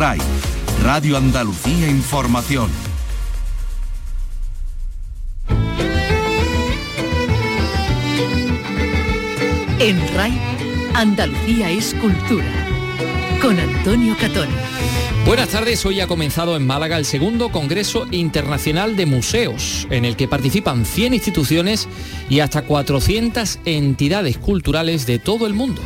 RAI, Radio Andalucía Información. En RAI, Andalucía es cultura. Con Antonio Catón. Buenas tardes, hoy ha comenzado en Málaga el segundo Congreso Internacional de Museos, en el que participan 100 instituciones y hasta 400 entidades culturales de todo el mundo.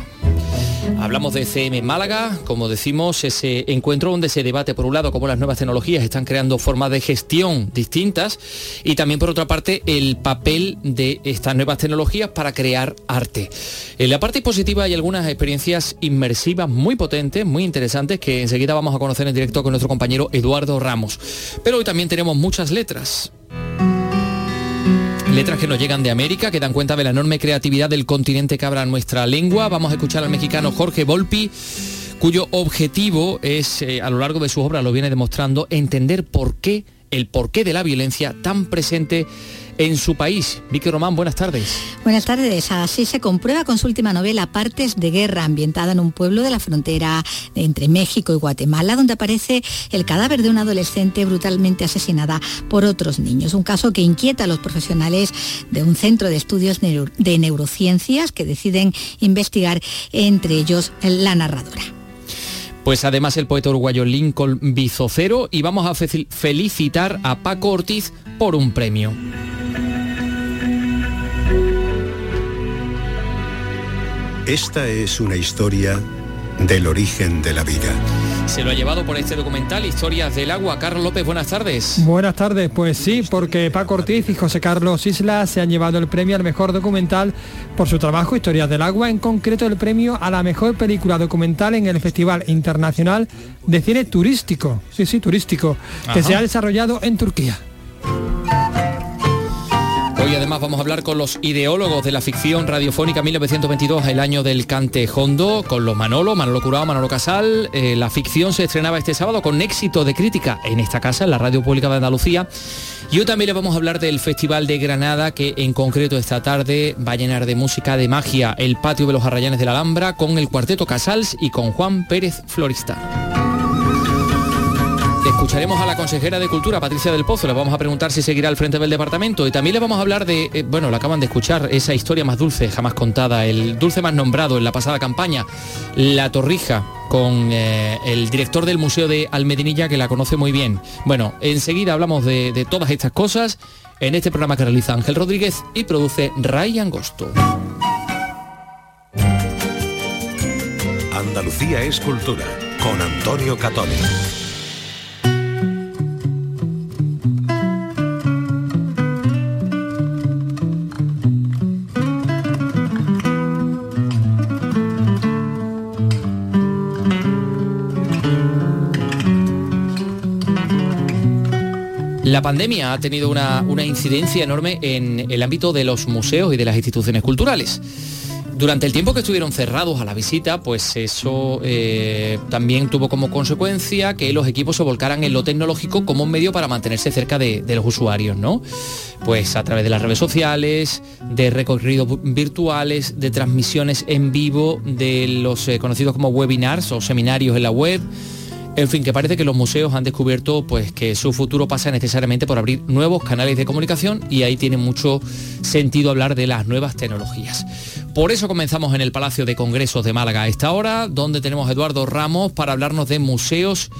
Hablamos de CM Málaga, como decimos, ese encuentro donde se debate por un lado cómo las nuevas tecnologías están creando formas de gestión distintas y también por otra parte el papel de estas nuevas tecnologías para crear arte. En la parte positiva hay algunas experiencias inmersivas muy potentes, muy interesantes que enseguida vamos a conocer en directo con nuestro compañero Eduardo Ramos. Pero hoy también tenemos muchas letras. Letras que nos llegan de América, que dan cuenta de la enorme creatividad del continente que abra nuestra lengua. Vamos a escuchar al mexicano Jorge Volpi, cuyo objetivo es, eh, a lo largo de su obra, lo viene demostrando, entender por qué, el porqué de la violencia tan presente en su país. Vicky Román, buenas tardes. Buenas tardes. Así se comprueba con su última novela Partes de Guerra, ambientada en un pueblo de la frontera entre México y Guatemala, donde aparece el cadáver de una adolescente brutalmente asesinada por otros niños. Un caso que inquieta a los profesionales de un centro de estudios de neurociencias que deciden investigar, entre ellos la narradora. Pues además el poeta uruguayo Lincoln Bizocero y vamos a felicitar a Paco Ortiz por un premio. Esta es una historia del origen de la vida. Se lo ha llevado por este documental Historias del Agua. Carlos López, buenas tardes. Buenas tardes, pues sí, porque Paco Ortiz y José Carlos Isla se han llevado el premio al mejor documental por su trabajo Historias del Agua, en concreto el premio a la mejor película documental en el Festival Internacional de Cine Turístico, sí, sí, turístico, que se ha desarrollado en Turquía. Además vamos a hablar con los ideólogos de la ficción radiofónica 1922, el año del cante hondo, con los Manolo, Manolo Curado, Manolo Casal. Eh, la ficción se estrenaba este sábado con éxito de crítica en esta casa, en la Radio Pública de Andalucía. Y hoy también le vamos a hablar del Festival de Granada, que en concreto esta tarde va a llenar de música de magia el patio de los Arrayanes de la Alhambra con el Cuarteto Casals y con Juan Pérez Florista. Escucharemos a la consejera de Cultura, Patricia del Pozo, le vamos a preguntar si seguirá al frente del departamento y también le vamos a hablar de, eh, bueno, lo acaban de escuchar, esa historia más dulce jamás contada, el dulce más nombrado en la pasada campaña, La Torrija, con eh, el director del Museo de Almedinilla que la conoce muy bien. Bueno, enseguida hablamos de, todas estas cosas en este programa que realiza Ángel Rodríguez y produce Ray Angosto. Andalucía es cultura con Antonio Catoni. La pandemia ha tenido una, incidencia enorme en el ámbito de los museos y de las instituciones culturales. Durante el tiempo que estuvieron cerrados a la visita, pues eso eh, también tuvo como consecuencia que los equipos se volcaran en lo tecnológico como un medio para mantenerse cerca de, los usuarios, ¿no? Pues a través de las redes sociales, de recorridos virtuales, de transmisiones en vivo, de los eh, conocidos como webinars o seminarios en la web en fin, que parece que los museos han descubierto pues, que su futuro pasa necesariamente por abrir nuevos canales de comunicación y ahí tiene mucho sentido hablar de las nuevas tecnologías. Por eso comenzamos en el Palacio de Congresos de Málaga a esta hora, donde tenemos a Eduardo Ramos para hablarnos de museos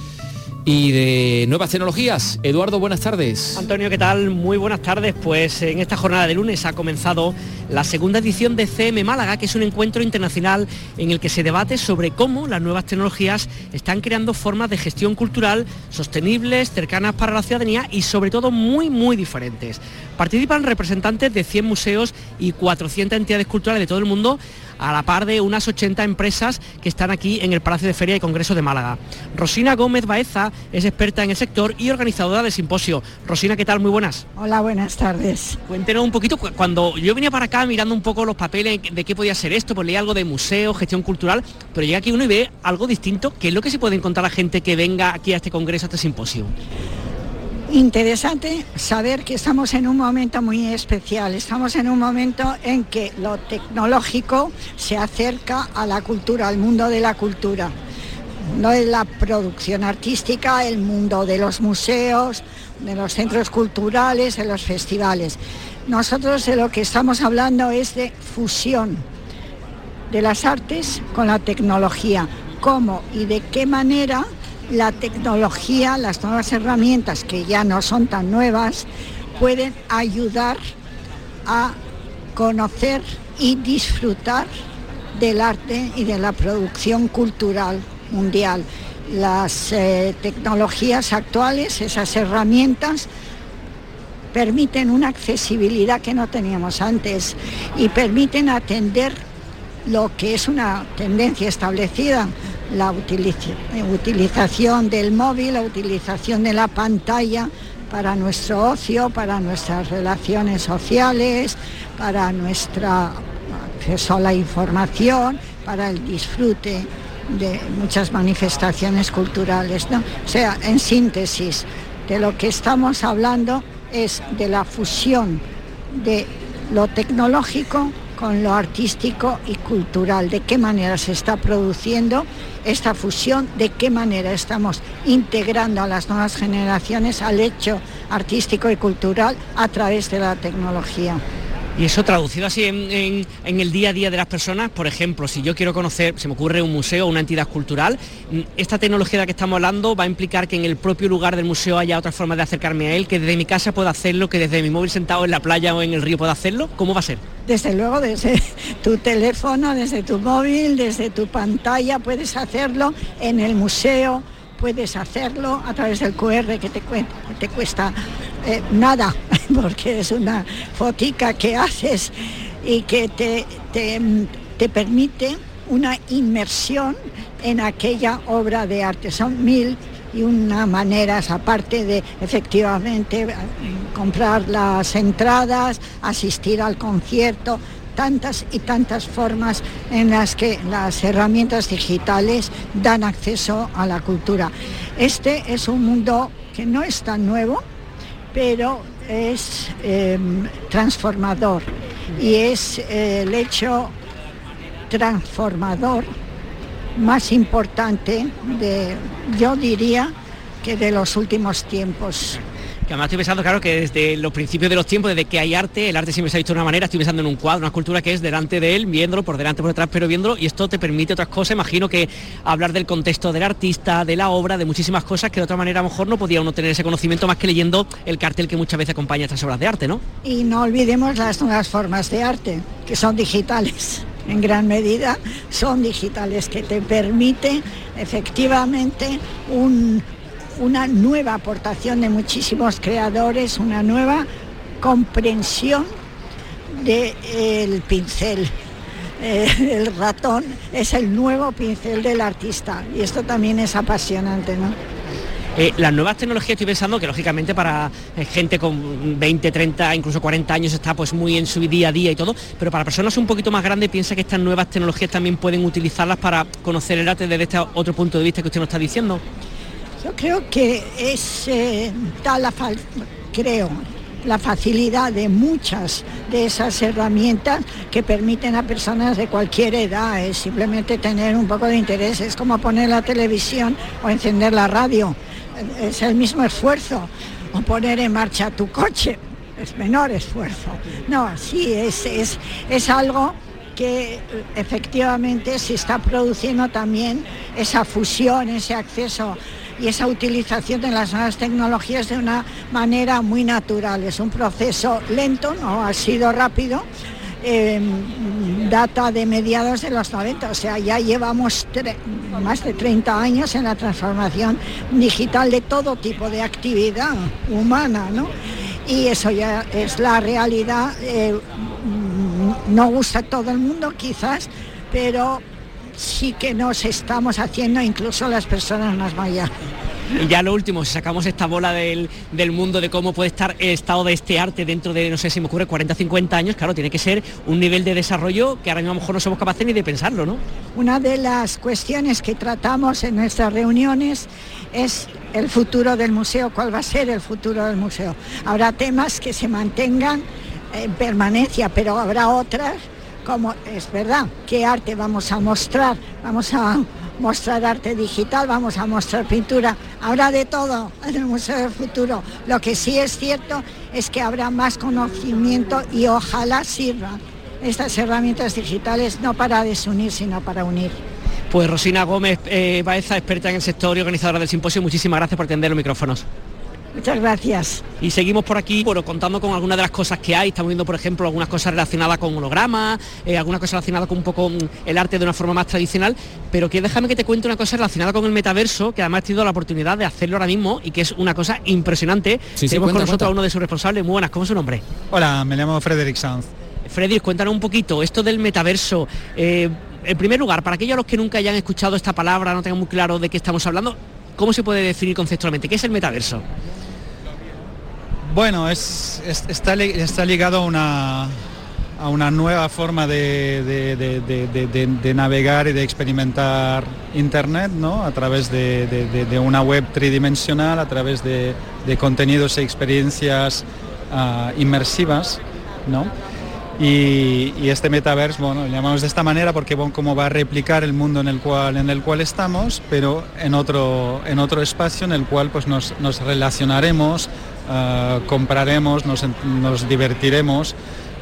y de nuevas tecnologías. Eduardo, buenas tardes. Antonio, ¿qué tal? Muy buenas tardes. Pues en esta jornada de lunes ha comenzado la segunda edición de CM Málaga, que es un encuentro internacional en el que se debate sobre cómo las nuevas tecnologías están creando formas de gestión cultural sostenibles, cercanas para la ciudadanía y sobre todo muy, muy diferentes. Participan representantes de 100 museos y 400 entidades culturales de todo el mundo a la par de unas 80 empresas que están aquí en el Palacio de Feria y Congreso de Málaga. Rosina Gómez Baeza es experta en el sector y organizadora del simposio. Rosina, ¿qué tal? Muy buenas. Hola, buenas tardes. Cuéntenos un poquito, cuando yo venía para acá mirando un poco los papeles de qué podía ser esto, pues leía algo de museo, gestión cultural, pero llega aquí uno y ve algo distinto. ¿Qué es lo que se puede encontrar la gente que venga aquí a este congreso, a este simposio? interesante saber que estamos en un momento muy especial. Estamos en un momento en que lo tecnológico se acerca a la cultura, al mundo de la cultura. no es la producción artística, el mundo de los museos, de los centros culturales, de los festivales. Nosotros de lo que estamos hablando es de fusión de las artes con la tecnología. ¿Cómo y de qué manera la tecnología, las nuevas herramientas que ya no son tan nuevas, pueden ayudar a conocer y disfrutar del arte y de la producción cultural mundial. Las eh, tecnologías actuales, esas herramientas, permiten una accesibilidad que no teníamos antes y permiten atender lo que es una tendencia establecida, la utilización del móvil, la utilización de la pantalla para nuestro ocio, para nuestras relaciones sociales, para nuestro acceso a la información, para el disfrute de muchas manifestaciones culturales. ¿no? O sea, en síntesis, de lo que estamos hablando es de la fusión de lo tecnológico con lo artístico y cultural, de qué manera se está produciendo esta fusión, de qué manera estamos integrando a las nuevas generaciones al hecho artístico y cultural a través de la tecnología. Y eso traducido así en, el día a día de las personas, por ejemplo, si yo quiero conocer, se me ocurre un museo, una entidad cultural, mm, esta tecnología de la que estamos hablando va a implicar que en el propio lugar del museo haya otra forma de acercarme a él, que desde mi casa pueda hacerlo, que desde mi móvil sentado en la playa o en el río pueda hacerlo. ¿Cómo va a ser? Desde luego, desde tu teléfono, desde tu móvil, desde tu pantalla, puedes hacerlo en el museo, puedes hacerlo a través del QR que te, te cuesta eh, nada, porque es una fotica que haces y que te, te, permite una inmersión en aquella obra de arte. Son mil y una maneras, aparte de efectivamente comprar las entradas, asistir al concierto, tantas y tantas formas en las que las herramientas digitales dan acceso a la cultura. Este es un mundo que no es tan nuevo, pero es em, transformador y es el hecho transformador más importante de, yo diría, que de los últimos tiempos. Que además estoy pensando, claro, que desde los principios de los tiempos, desde que hay arte, el arte siempre se ha visto de una manera, estoy pensando en un cuadro, una escultura que es delante de él, viéndolo, por delante, por detrás, pero viéndolo, y esto te permite otras cosas, imagino que hablar del contexto del artista, de la obra, de muchísimas cosas que de otra manera a lo mejor no podía uno tener ese conocimiento más que leyendo el cartel que muchas veces acompaña estas obras de arte, ¿no? Y no olvidemos las nuevas formas de arte, que son digitales. En gran medida son digitales, que te permiten efectivamente un, una nueva aportación de muchísimos creadores, una nueva comprensión del pincel. Eh, el ratón es el nuevo pincel del artista y esto también es apasionante, ¿no? Eh, las nuevas tecnologías estoy pensando que lógicamente para eh, gente con 20, 30, incluso 40 años está pues muy en su día a día y todo, pero para personas un poquito más grandes piensa que estas nuevas tecnologías también pueden utilizarlas para conocer el arte desde este otro punto de vista que usted nos está diciendo. Yo creo que es eh, tal la creo la facilidad de muchas de esas herramientas que permiten a personas de cualquier edad es simplemente tener un poco de interés, es como poner la televisión o encender la radio, es el mismo esfuerzo, o poner en marcha tu coche, es menor esfuerzo. No, sí, es, es, es algo que efectivamente se está produciendo también esa fusión, ese acceso y esa utilización de las nuevas tecnologías de una manera muy natural. Es un proceso lento, no ha sido rápido. Em, data de mediados de los 90, o sea, ya llevamos más de 30 años en la transformación digital de todo tipo de actividad humana, ¿no? Y eso ya es la realidad. Eh, no gusta a todo el mundo quizás, pero sí que nos estamos haciendo incluso las personas más mayores. Y ya lo último, si sacamos esta bola del, mundo de cómo puede estar el estado de este arte dentro de, no sé si me ocurre, 40, 50 años, claro, tiene que ser un nivel de desarrollo que ahora mismo a lo mejor no somos capaces ni de pensarlo, ¿no? Una de las cuestiones que tratamos en nuestras reuniones es el futuro del museo, cuál va a ser el futuro del museo. Habrá temas que se mantengan en permanencia, pero habrá otras como es verdad, qué arte vamos a mostrar, vamos a mostrar arte digital, vamos a mostrar pintura, habrá de todo en el Museo del Futuro. Lo que sí es cierto es que habrá más conocimiento y ojalá sirvan estas herramientas digitales no para desunir, sino para unir. Pues Rosina Gómez eh, Baeza, experta en el sector y organizadora del simposio, muchísimas gracias por atender los micrófonos. Muchas gracias. Y seguimos por aquí, bueno, contando con algunas de las cosas que hay. Estamos viendo, por ejemplo, algunas cosas relacionadas con hologramas, eh, algunas cosas relacionadas con un poco mm, el arte de una forma más tradicional. Pero que déjame que te cuente una cosa relacionada con el metaverso, que además he tenido la oportunidad de hacerlo ahora mismo y que es una cosa impresionante. Tenemos con nosotros a uno de sus responsables. Muy buenas, ¿cómo es su nombre? Hola, me llamo Frederick Sanz. Frederick, cuéntanos un poquito esto del metaverso. Eh, en primer lugar, para aquellos los que nunca hayan escuchado esta palabra, no tengan muy claro de qué estamos hablando, ¿cómo se puede definir conceptualmente? ¿Qué es el metaverso? Bueno, es, está, ligado a una, a una nueva forma de, navegar y de experimentar Internet, ¿no? A través de, una web tridimensional, a través de, contenidos y experiencias ah, inmersivas, ¿no? Y, este metaverse, bueno, lo llamamos de esta manera porque como va a replicar el mundo en el cual, en el cual estamos, pero en otro, en otro espacio en el cual pues, nos, relacionaremos, eh, compraremos, nos, divertiremos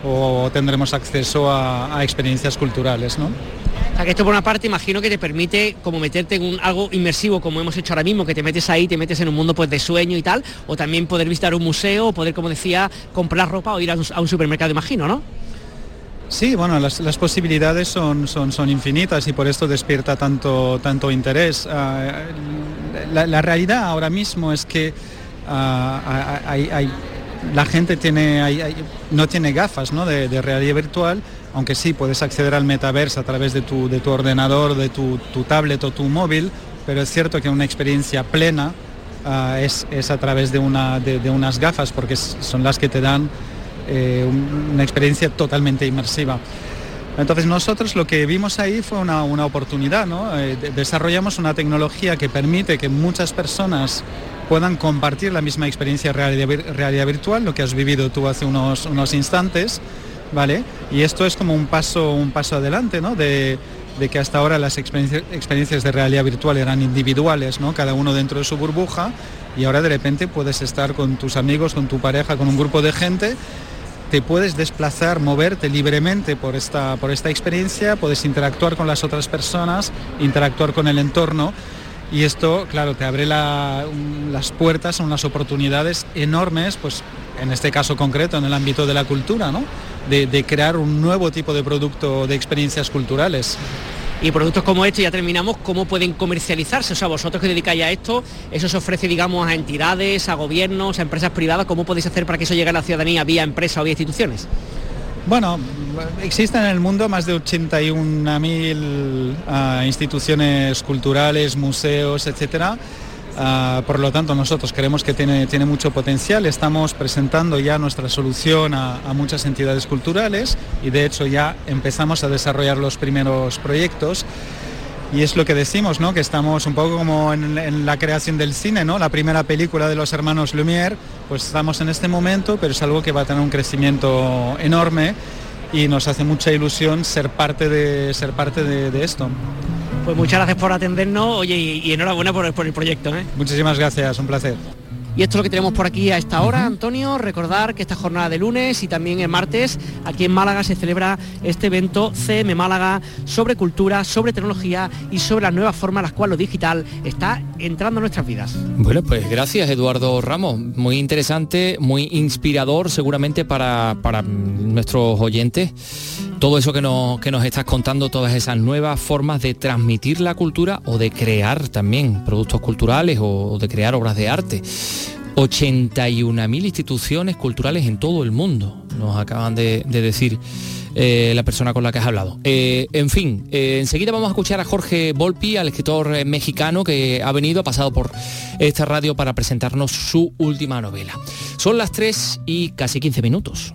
o tendremos acceso a, experiencias culturales. ¿no? O sea, que esto por una parte imagino que te permite como meterte en un, algo inmersivo como hemos hecho ahora mismo, que te metes ahí, te metes en un mundo pues de sueño y tal, o también poder visitar un museo, o poder, como decía, comprar ropa o ir a un, a un supermercado, imagino, ¿no? Sí, bueno, las, posibilidades son, son, son, infinitas y por esto despierta tanto, tanto interés. Ah, la, realidad ahora mismo es que la gente tiene, no tiene gafas de, realidad virtual, aunque sí puedes acceder al metaverso a través de tu, de tu ordenador, de tu, tablet o tu móvil, pero es cierto que una experiencia plena ah, es, a través de unas gafas, porque son las que te dan eh, una experiencia totalmente inmersiva. Entonces nosotros lo que vimos ahí fue una, oportunidad, eh, desarrollamos una tecnología que permite que muchas personas puedan compartir la misma experiencia de realidad, virtual, lo que has vivido tú hace unos, unos instantes, ¿vale? Y esto es como un paso, un paso adelante, ¿no? De, que hasta ahora las experiencias, experiencias de realidad virtual eran individuales, ¿no? Cada uno dentro de su burbuja y ahora de repente puedes estar con tus amigos, con tu pareja, con un grupo de gente te puedes desplazar, moverte libremente por esta, por esta experiencia, puedes interactuar con las otras personas, interactuar con el entorno y esto, claro, te abre las puertas unas oportunidades enormes, pues en este caso concreto, en el ámbito de la cultura, ¿no? de crear un nuevo tipo de producto de experiencias culturales. Y productos como este, ya terminamos, ¿cómo pueden comercializarse? O sea, vosotros que dedicáis a esto, ¿eso se ofrece, digamos, a entidades, a gobiernos, a empresas privadas? ¿Cómo podéis hacer para que eso llegue a la ciudadanía vía empresa o vía instituciones? Bueno, existen en el mundo más de 81.000 ah, instituciones culturales, museos, etcétera Ah, por lo tanto, nosotros creemos que tiene, tiene mucho potencial. Estamos presentando ya nuestra solución a, muchas entidades culturales y de hecho ya empezamos a desarrollar los primeros proyectos. Y es lo que decimos, ¿no? que estamos un poco como en, la creación del cine, ¿no? la primera película de los hermanos Lumière, pues estamos en este momento, pero es algo que va a tener un crecimiento enorme y nos hace mucha ilusión ser parte de, ser parte de esto. Pues muchas gracias por atendernos, oye, y, enhorabuena por, por el proyecto. ¿eh? Muchísimas gracias, un placer. Y esto es lo que tenemos por aquí a esta hora, Antonio. Recordar que esta jornada de lunes y también el martes aquí en Málaga se celebra este evento CM Málaga sobre cultura, sobre tecnología y sobre las nuevas formas en las cuales lo digital está entrando en nuestras vidas. Bueno, pues gracias Eduardo Ramos. Muy interesante, muy inspirador seguramente para, para nuestros oyentes. Todo eso que nos, que nos estás contando, todas esas nuevas formas de transmitir la cultura o de crear también productos culturales o de crear obras de arte. 81.000 instituciones culturales en todo el mundo, nos acaban de, decir eh, la persona con la que has hablado. Eh, en fin, eh, enseguida vamos a escuchar a Jorge Volpi, al escritor mexicano que ha venido, ha pasado por esta radio para presentarnos su última novela. Son las 3 y casi 15 minutos.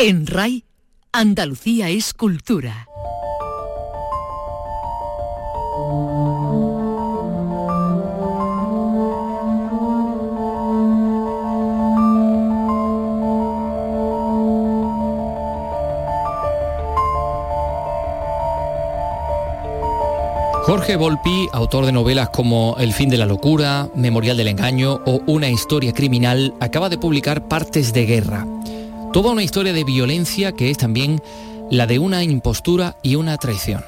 En RAI, Andalucía es cultura. Jorge Volpi, autor de novelas como El fin de la locura, Memorial del engaño o Una historia criminal, acaba de publicar Partes de guerra. Toda una historia de violencia que es también la de una impostura y una traición.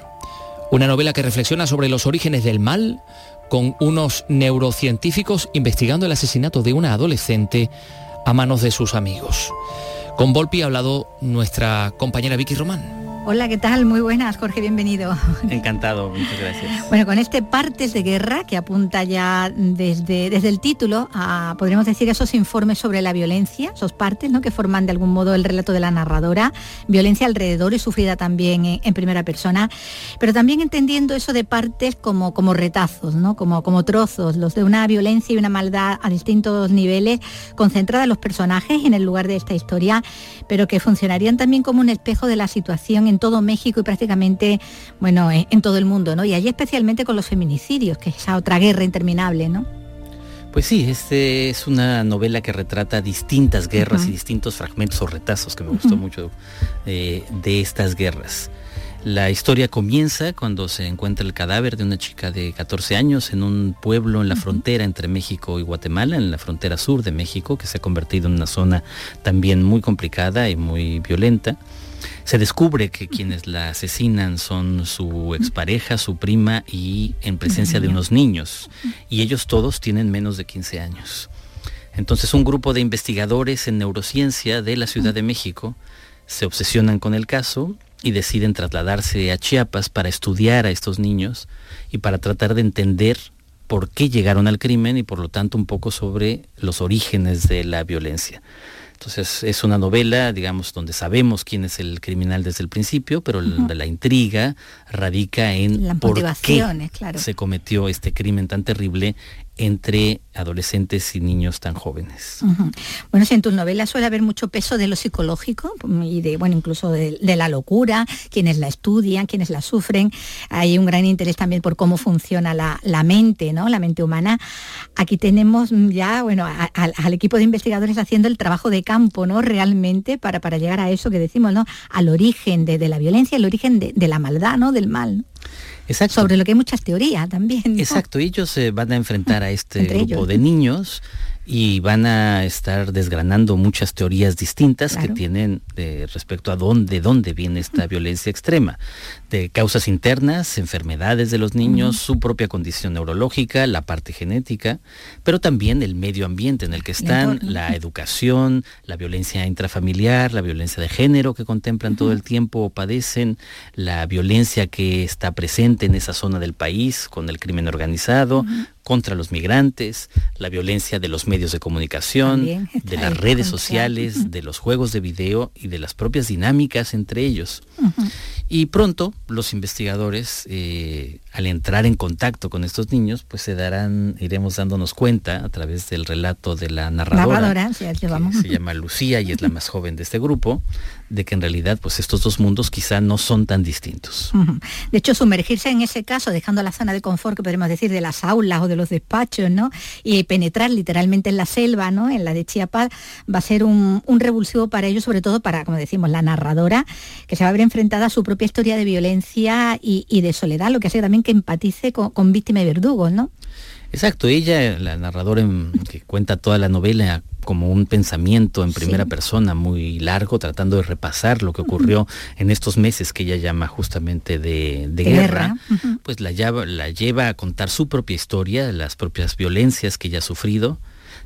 Una novela que reflexiona sobre los orígenes del mal con unos neurocientíficos investigando el asesinato de una adolescente a manos de sus amigos. Con Volpi ha hablado nuestra compañera Vicky Román. Hola, ¿qué tal? Muy buenas, Jorge, bienvenido. Encantado, muchas gracias. Bueno, con este Partes de Guerra, que apunta ya desde, desde el título a, podríamos decir, esos informes sobre la violencia, esos partes, ¿no? Que forman de algún modo el relato de la narradora, violencia alrededor y sufrida también en, primera persona, pero también entendiendo eso de partes como, como retazos, ¿no? Como, como trozos, los de una violencia y una maldad a distintos niveles, concentrada en los personajes en el lugar de esta historia, pero que funcionarían también como un espejo de la situación en todo México y prácticamente, bueno, en todo el mundo, ¿no? Y allí especialmente con los feminicidios, que es esa otra guerra interminable, ¿no? Pues sí, este es una novela que retrata distintas guerras y distintos fragmentos o retazos que me gustó mucho eh, de estas guerras. La historia comienza cuando se encuentra el cadáver de una chica de 14 años en un pueblo en la frontera entre México y Guatemala, en la frontera sur de México, que se ha convertido en una zona también muy complicada y muy violenta se descubre que quienes la asesinan son su expareja, su prima y en presencia de unos niños. Y ellos todos tienen menos de 15 años. Entonces un grupo de investigadores en neurociencia de la Ciudad de México se obsesionan con el caso y deciden trasladarse a Chiapas para estudiar a estos niños y para tratar de entender por qué llegaron al crimen y por lo tanto un poco sobre los orígenes de la violencia. Entonces es una novela, digamos, donde sabemos quién es el criminal desde el principio, pero la intriga radica en por qué se cometió este crimen tan terrible entre adolescentes y niños tan jóvenes. Bueno, si en tus novelas suele haber mucho peso de lo psicológico y de, bueno, incluso de, la locura, quienes la estudian, quienes la sufren, hay un gran interés también por cómo funciona la, mente, ¿no? La mente humana. Aquí tenemos ya, bueno, al equipo de investigadores haciendo el trabajo de campo, ¿no? Realmente para, para llegar a eso que decimos, ¿no? Al origen de, la violencia, el origen de, la maldad, ¿no? Del mal. Sobre lo que hay muchas teorías también. Exacto, ellos se van a enfrentar a este grupo de niños y van a estar desgranando muchas teorías distintas que tienen respecto a dónde, dónde viene esta violencia extrema, de causas internas, enfermedades de los niños, su propia condición neurológica, la parte genética, pero también el medio ambiente en el que están, la educación, la violencia intrafamiliar, la violencia de género que contemplan todo el tiempo o padecen, la violencia que está presente en esa zona del país con el crimen organizado, contra los migrantes, la violencia de los medios de comunicación, de las redes sociales, de los juegos de video y de las propias dinámicas entre ellos. Y pronto los investigadores, eh, al entrar en contacto con estos niños, pues se darán, iremos dándonos cuenta a través del relato de la narradora, que se llama Lucía y es la más joven de este grupo, de que en realidad pues estos dos mundos quizá no son tan distintos. De hecho, sumergirse en ese caso, dejando la zona de confort que podemos decir de las aulas o de los despachos, ¿no? Y penetrar literalmente en la selva, ¿no? En la de Chiapas, va a ser un, revulsivo para ellos, sobre todo para, como decimos, la narradora, que se va a ver enfrentada a su propia historia de violencia y, de soledad, lo que hace también que empatice con, con víctima y verdugo, ¿no? Exacto, ella, la narradora que cuenta toda la novela como un pensamiento en primera persona muy largo, tratando de repasar lo que ocurrió en estos meses que ella llama justamente de, guerra, pues la lleva, la lleva a contar su propia historia, las propias violencias que ella ha sufrido,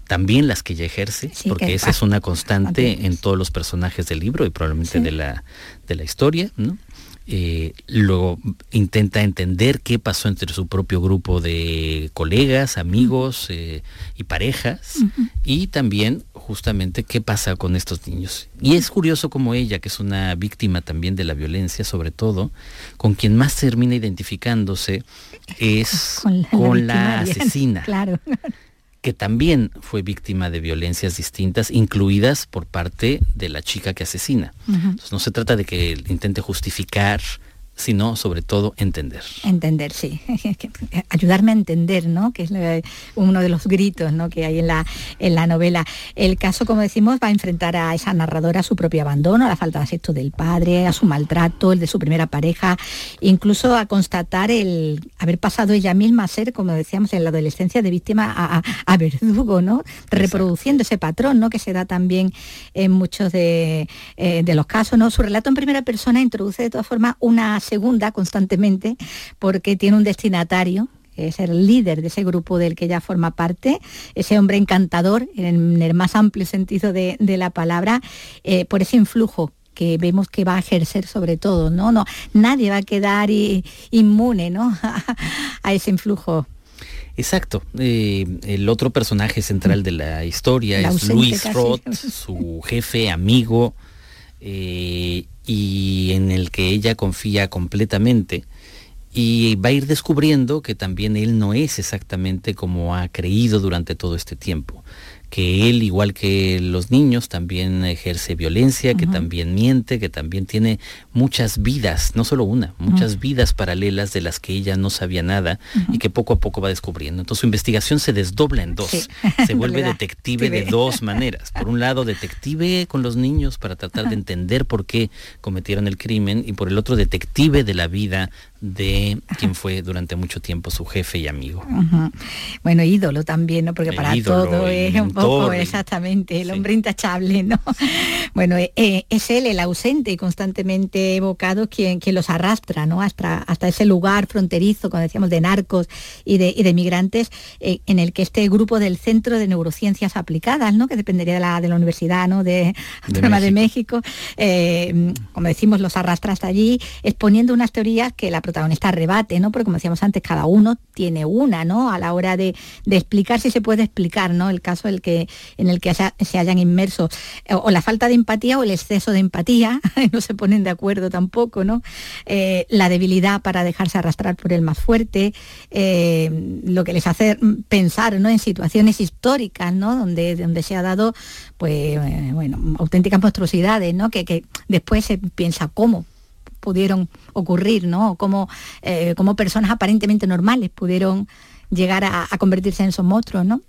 también las que ella ejerce, porque esa es una constante en todos los personajes del libro y probablemente de, la, de la historia, ¿no? Eh, luego intenta entender qué pasó entre su propio grupo de colegas, amigos eh, y parejas, y también justamente qué pasa con estos niños. Y es curioso como ella, que es una víctima también de la violencia, sobre todo, con quien más termina identificándose es con la, asesina. Claro que también fue víctima de violencias distintas, incluidas por parte de la chica que asesina. Entonces no se trata de que intente justificar sino sobre todo entender. Entender, sí. Ayudarme a entender, ¿no? Que es uno de los gritos ¿no? que hay en la, en la novela. El caso, como decimos, va a enfrentar a esa narradora a su propio abandono, a la falta de afecto del padre, a su maltrato, el de su primera pareja, incluso a constatar el haber pasado ella misma a ser, como decíamos, en la adolescencia de víctima a, verdugo, ¿no? Reproduciendo ese patrón, ¿no? Que se da también en muchos de, eh, de los casos, ¿no? Su relato en primera persona introduce de todas formas una segunda constantemente porque tiene un destinatario es el líder de ese grupo del que ella forma parte, ese hombre encantador en el más amplio sentido de, la palabra, eh, por ese influjo que vemos que va a ejercer sobre todo, ¿no? no nadie va a quedar inmune ¿no? a ese influjo. Exacto. Eh, el otro personaje central de la historia es Luis Roth, su jefe, amigo, eh, y en el que ella confía completamente y va a ir descubriendo que también él no es exactamente como ha creído durante todo este tiempo que él, igual que los niños, también ejerce violencia, que también miente, que también tiene muchas vidas, no solo una, muchas vidas paralelas de las que ella no sabía nada y que poco a poco va descubriendo. Entonces su investigación se desdobla en dos, se vuelve detective de dos maneras. Por un lado, detective con los niños para tratar de entender por qué cometieron el crimen y por el otro, detective de la vida de quien fue durante mucho tiempo su jefe y amigo. Bueno, ídolo también, ¿no? Porque para todo es un poco exactamente el hombre intachable, ¿no? Bueno, eh, eh, es él el ausente y constantemente evocado quien, quien los arrastra, ¿no? Hasta, hasta ese lugar fronterizo, como decíamos, de narcos y de, y de migrantes, eh, en el que este grupo del Centro de Neurociencias Aplicadas, ¿no? Que dependería de la, de la Universidad, ¿no? De Autónoma de México, como decimos, los arrastra hasta allí, exponiendo unas teorías que la protagonista rebate, ¿no? Porque como decíamos antes, cada uno tiene una, ¿no? A la hora de, explicar si se puede explicar, ¿no? El caso el que, en el que se hayan inmerso, o, la falta de empatía o el exceso de empatía, no se ponen de acuerdo tampoco, ¿no? Eh, la debilidad para dejarse arrastrar por el más fuerte, eh, lo que les hace pensar, ¿no? En situaciones históricas, ¿no? Donde, donde se ha dado, pues, eh, bueno, auténticas monstruosidades, ¿no? Que después se piensa cómo pudieron ocurrir, ¿no? Cómo, eh, personas aparentemente normales pudieron llegar a, convertirse en esos monstruos, ¿no?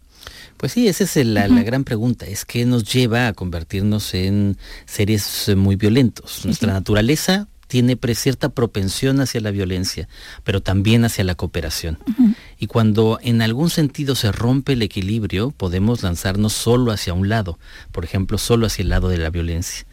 Pues sí, esa es la, gran pregunta, es qué nos lleva a convertirnos en seres muy violentos. Nuestra naturaleza tiene cierta propensión hacia la violencia, pero también hacia la cooperación. Y cuando en algún sentido se rompe el equilibrio, podemos lanzarnos solo hacia un lado, por ejemplo, solo hacia el lado de la violencia.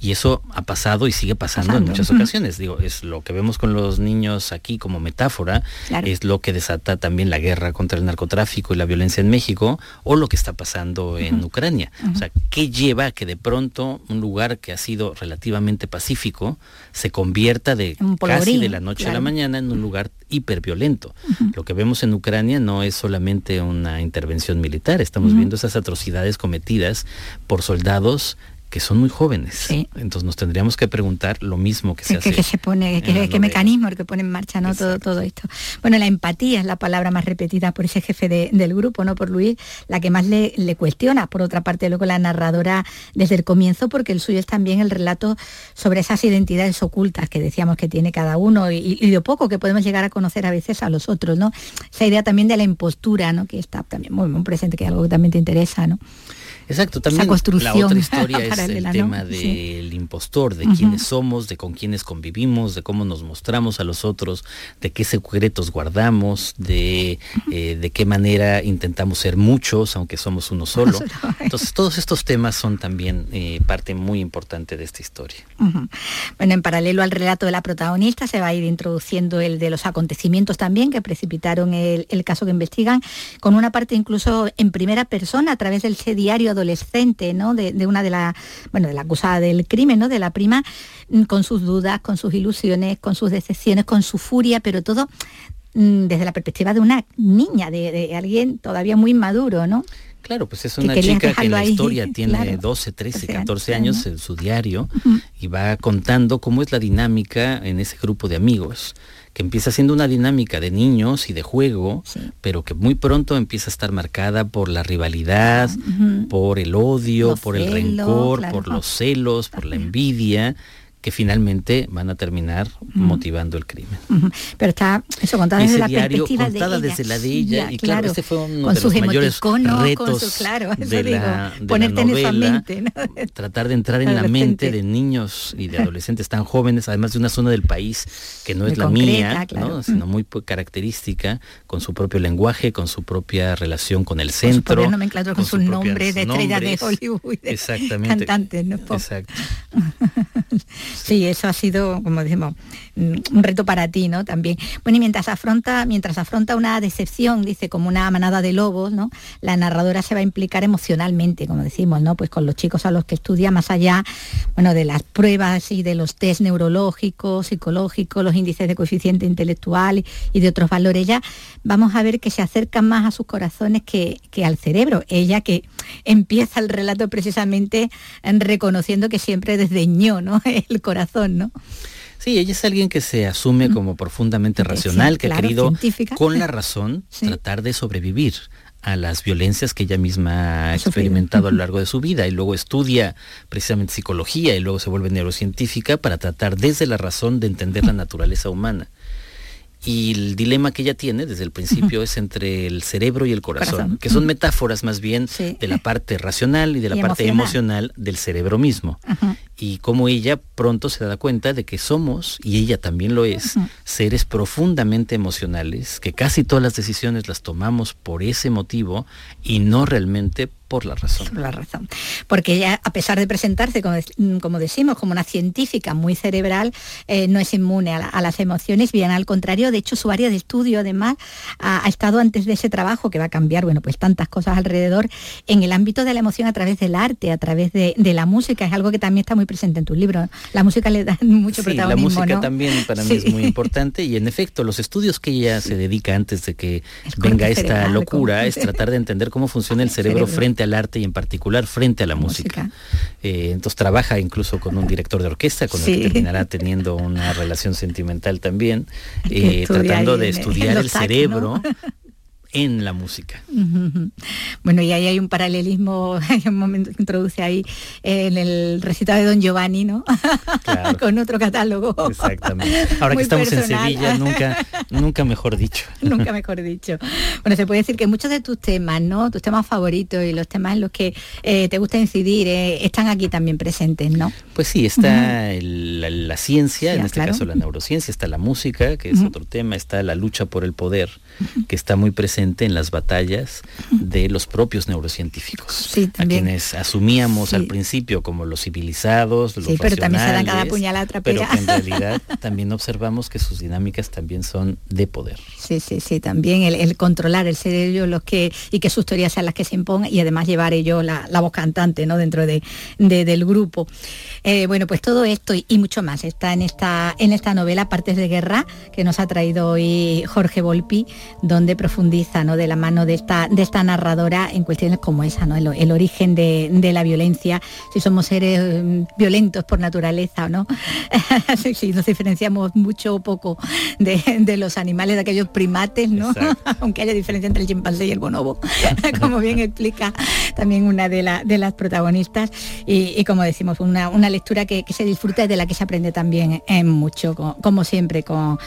Y eso ha pasado y sigue pasando, en muchas ocasiones. Digo, es lo que vemos con los niños aquí como metáfora, es lo que desata también la guerra contra el narcotráfico y la violencia en México, o lo que está pasando en Ucrania. O sea, ¿qué lleva a que de pronto un lugar que ha sido relativamente pacífico se convierta de casi de la noche a la mañana en un lugar hiperviolento? Lo que vemos en Ucrania no es solamente una intervención militar, estamos viendo esas atrocidades cometidas por soldados que son muy jóvenes. Entonces nos tendríamos que preguntar lo mismo que se hace. Que, se pone, qué mecanismo el que pone en marcha ¿no? todo, todo esto. Bueno, la empatía es la palabra más repetida por ese jefe del grupo, ¿no? Por Luis, la que más le, cuestiona. Por otra parte, luego la narradora desde el comienzo, porque el suyo es también el relato sobre esas identidades ocultas que decíamos que tiene cada uno y, de poco que podemos llegar a conocer a veces a los otros, ¿no? Esa idea también de la impostura, ¿no? Que está también muy, muy presente, que es algo que también te interesa, ¿no? Exacto, también la otra historia es el tema del impostor, de quiénes somos, de con quiénes convivimos, de cómo nos mostramos a los otros, de qué secretos guardamos, de, eh, de qué manera intentamos ser muchos, aunque somos uno solo. Entonces, todos estos temas son también eh, parte muy importante de esta historia. Bueno, en paralelo al relato de la protagonista se va a ir introduciendo el de los acontecimientos también que precipitaron el, el caso que investigan, con una parte incluso en primera persona a través del diario adolescente, ¿no? De, una de, bueno, de la acusada del crimen, ¿no? De la prima, mm, con sus dudas, con sus ilusiones, con sus decepciones, con su furia, pero todo mm, desde la perspectiva de una niña, de, alguien todavía muy maduro, ¿no? Claro, pues es una chica que en la historia tiene 12, 13, 14 años en su diario y va contando cómo es la dinámica en ese grupo de amigos que empieza siendo una dinámica de niños y de juego, pero que muy pronto empieza a estar marcada por la rivalidad, por el odio, por el rencor, por los celos, por la envidia que finalmente van a terminar motivando el crimen. Pero está eso contada desde la perspectiva contada de desde la de ella y claro, este fue uno de los mayores retos de, la, novela, tratar de entrar en la mente de niños y de adolescentes tan jóvenes, además de una zona del país que no es la mía, sino muy característica, con su propio lenguaje, con su propia relación con el centro, con, con su nombre de estrella de Hollywood, exactamente, cantantes, ¿no? Exacto. Sí, eso ha sido, como decimos, mm, un reto para ti, ¿no? También. Bueno, y mientras afronta, mientras afronta una decepción, dice, como una manada de lobos, ¿no? La narradora se va a implicar emocionalmente, como decimos, ¿no? Pues con los chicos a los que estudia, más allá, bueno, de las pruebas y de los test neurológicos, psicológicos, los índices de coeficiente intelectual y de otros valores, ya vamos a ver que se acercan más a sus corazones que, que al cerebro. Ella que empieza el relato precisamente reconociendo que siempre desdeñó, ¿no? corazón, ¿no? Sí, ella es alguien que se asume como profundamente racional, que ha querido con la razón tratar de sobrevivir a las violencias que ella misma ha experimentado a lo largo de su vida y luego estudia precisamente psicología y luego se vuelve neurocientífica para tratar desde la razón de entender la naturaleza humana. Y el dilema que ella tiene desde el principio es entre el cerebro y el corazón, que son metáforas más bien de la parte racional y de la parte emocional. del cerebro mismo. Y cómo ella pronto se da cuenta de que somos, y ella también lo es, seres profundamente emocionales, que casi todas las decisiones las tomamos por ese motivo y no realmente por la razón. Por la razón. Porque ella, a pesar de presentarse, como, decimos, como una científica muy cerebral, eh, no es inmune a, las emociones, bien al contrario, de hecho su área de estudio además ha, estado antes de ese trabajo que va a cambiar, bueno, pues tantas cosas alrededor, en el ámbito de la emoción a través del arte, a través de, de la música, es algo que también está muy presente en tu libro. La música le da mucho sí, protagonismo. La música también para mí es muy importante y en efecto los estudios que ella se dedica antes de que venga esta locura es tratar de entender cómo funciona el cerebro, frente al arte y en particular frente a la música. Eh, entonces trabaja incluso con un director de orquesta con el que terminará teniendo una relación sentimental también, eh, tratando de estudiar el cerebro en la música. Bueno, y ahí hay un paralelismo, hay un momento que introduce ahí en el recitado de Don Giovanni, ¿no? Con otro catálogo. Exactamente. Ahora que estamos en Sevilla, nunca, nunca mejor dicho. nunca mejor dicho. Bueno, se puede decir que muchos de tus temas, ¿no? Tus temas favoritos y los temas en los que eh, te gusta incidir eh, están aquí también presentes, ¿no? Pues sí, está la, ciencia, en este caso la neurociencia, está la música, que es otro tema, está la lucha por el poder, que está muy presente en las batallas de los propios neurocientíficos, a quienes asumíamos al principio como los civilizados, los sí, pero también se dan cada puñalada pero en realidad también observamos que sus dinámicas también son de poder. Sí, sí, sí, también el, controlar el ser ellos los que y que sus teorías sean las que se impongan y además llevar ellos la, voz cantante, ¿no? Dentro de, del grupo. Eh, bueno, pues todo esto y, mucho más está en esta en esta novela Partes de Guerra que nos ha traído hoy Jorge Volpi, donde profundiza de la mano de esta, de esta narradora en cuestiones como esa, ¿no? el, origen de, la violencia, si somos seres mm, violentos por naturaleza o no, si nos diferenciamos mucho o poco de, los animales, de aquellos primates, ¿no? aunque haya diferencia entre el chimpancé y el bonobo, como bien explica también una de, de las protagonistas, y, como decimos, una, lectura que, se disfruta y de la que se aprende también en mucho, como, siempre, con,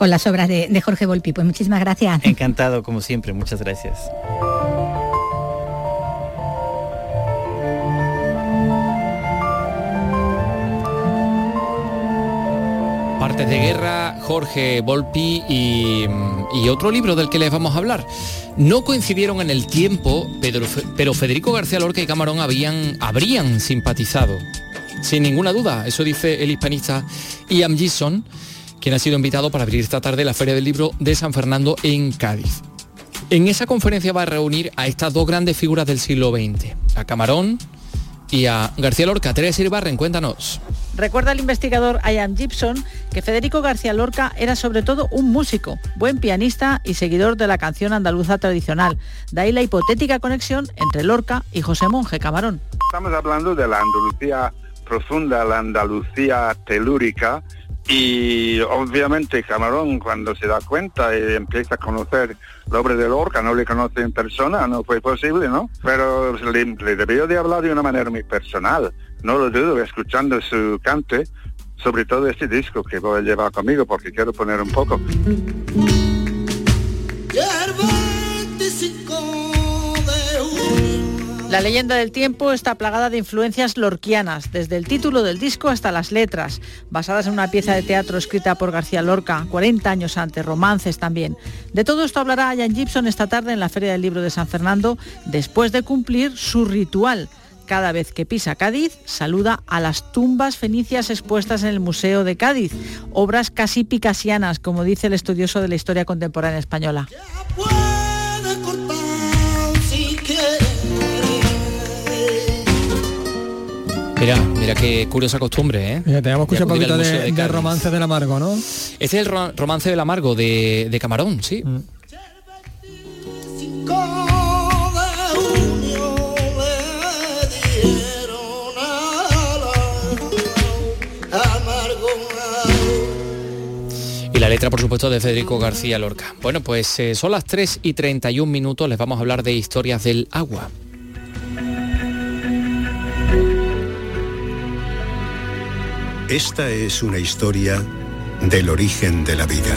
las obras de, de Jorge Volpi. Pues muchísimas gracias. Encantado, como siempre Muchas gracias. Partes de guerra, Jorge Volpi y, otro libro del que les vamos a hablar. No coincidieron en el tiempo, pero, pero Federico García Lorca y Camarón habían, habrían simpatizado. Sin ninguna duda, eso dice el hispanista Ian Gison, quien ha sido invitado para abrir esta tarde la Feria del Libro de San Fernando en Cádiz. En esa conferencia va a reunir a estas dos grandes figuras del siglo XX, a Camarón y a García Lorca. Teresa Irbarren, cuéntanos. Recuerda el investigador Ian Gibson que Federico García Lorca era sobre todo un músico, buen pianista y seguidor de la canción andaluza tradicional. De ahí la hipotética conexión entre Lorca y José Monje Camarón. Estamos hablando de la Andalucía profunda, la Andalucía telúrica, y obviamente Camarón cuando se da cuenta y empieza a conocer la obra de Lorca, no le conoce en persona, no fue posible, ¿no? Pero le, le debió de hablar de una manera muy personal, no lo dudo, escuchando su cante, sobre todo este disco que voy a llevar conmigo porque quiero poner un poco. La leyenda del tiempo está plagada de influencias lorquianas, desde el título del disco hasta las letras, basadas en una pieza de teatro escrita por García Lorca, 40 años antes, romances también. De todo esto hablará Ian Gibson esta tarde en la Feria del Libro de San Fernando, después de cumplir su ritual. Cada vez que pisa Cádiz, saluda a las tumbas fenicias expuestas en el Museo de Cádiz, obras casi picasianas, como dice el estudioso de la historia contemporánea española. Mira, mira qué curiosa costumbre, ¿eh? Ya teníamos escuchado un poquito de, de, romance del amargo, ¿no? Este es el ro romance del amargo de, de Camarón, sí. Mm. Y la letra, por supuesto, de Federico García Lorca. Bueno, pues eh, son las 3 y 31 minutos, les vamos a hablar de historias del agua. Esta es una historia del origen de la vida.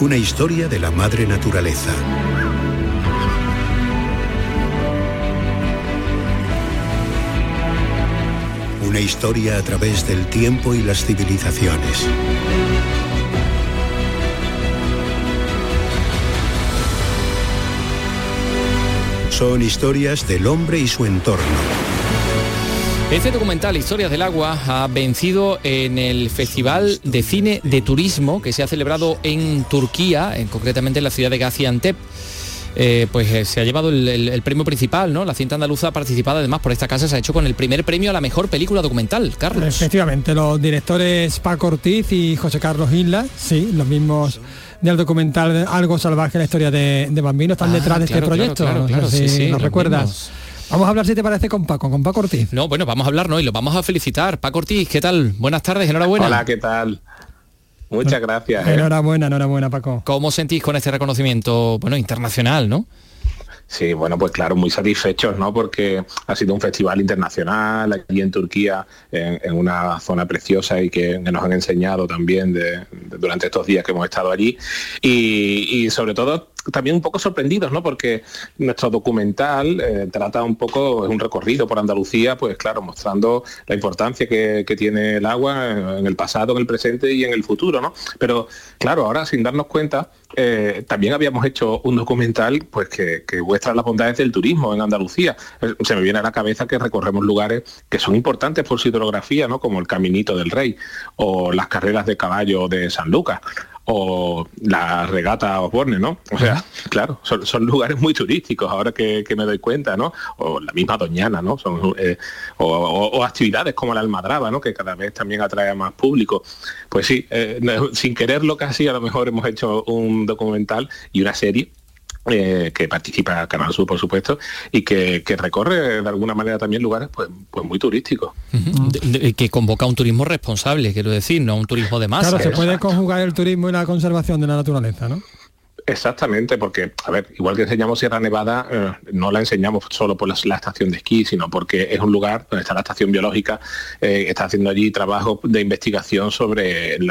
Una historia de la madre naturaleza. Una historia a través del tiempo y las civilizaciones. Son historias del hombre y su entorno. Este documental, Historias del Agua, ha vencido en el Festival de Cine de Turismo que se ha celebrado en Turquía, en, concretamente en la ciudad de Gaziantep. Eh, pues eh, se ha llevado el, el, el, premio principal, ¿no? La cinta andaluza participada además por esta casa se ha hecho con el primer premio a la mejor película documental, Carlos. Efectivamente, los directores Paco Ortiz y José Carlos Isla, sí, los mismos del documental Algo Salvaje, la historia de, de Bambino, están ah, detrás de claro, este proyecto. Claro, claro, no sé sí, si sí, nos recuerdas. Vamos a hablar si te parece con Paco, con Paco Ortiz. No, bueno, vamos a hablar, ¿no? Y lo vamos a felicitar. Paco Ortiz, ¿qué tal? Buenas tardes, enhorabuena. Hola, ¿qué tal? Muchas gracias. ¿eh? Enhorabuena, enhorabuena, Paco. ¿Cómo sentís con este reconocimiento, bueno, internacional, no? Sí, bueno, pues claro, muy satisfechos, ¿no? Porque ha sido un festival internacional aquí en Turquía, en, una zona preciosa y que, nos han enseñado también de, durante estos días que hemos estado allí. Y sobre todo también un poco sorprendidos, ¿no? Porque nuestro documental eh, trata un poco, es un recorrido por Andalucía, pues claro, mostrando la importancia que, que, tiene el agua en el pasado, en el presente y en el futuro, ¿no? Pero claro, ahora sin darnos cuenta, eh, también habíamos hecho un documental pues que, que, muestra las bondades del turismo en Andalucía. Eh, se me viene a la cabeza que recorremos lugares que son importantes por su hidrografía, ¿no? Como el Caminito del Rey o las carreras de caballo de San Lucas o la regata Osborne, ¿no? O sea, claro, son, son lugares muy turísticos ahora que, que, me doy cuenta, ¿no? O la misma Doñana, ¿no? Son, eh, o, o, o, actividades como la Almadraba, ¿no? Que cada vez también atrae a más público. Pues sí, eh, sin quererlo casi, a lo mejor hemos hecho un documental y una serie eh, que participa Canal Sur, por supuesto, y que, que, recorre de alguna manera también lugares pues, pues muy turísticos. Uh -huh. de, de, que convoca un turismo responsable, quiero decir, no un turismo de masa. Claro, se puede conjugar el turismo y la conservación de la naturaleza, ¿no? Exactamente, porque, a ver, igual que enseñamos Sierra Nevada, eh, no la enseñamos solo por la, estación de esquí, sino porque es un lugar donde está la estación biológica, eh, está haciendo allí trabajo de investigación sobre el,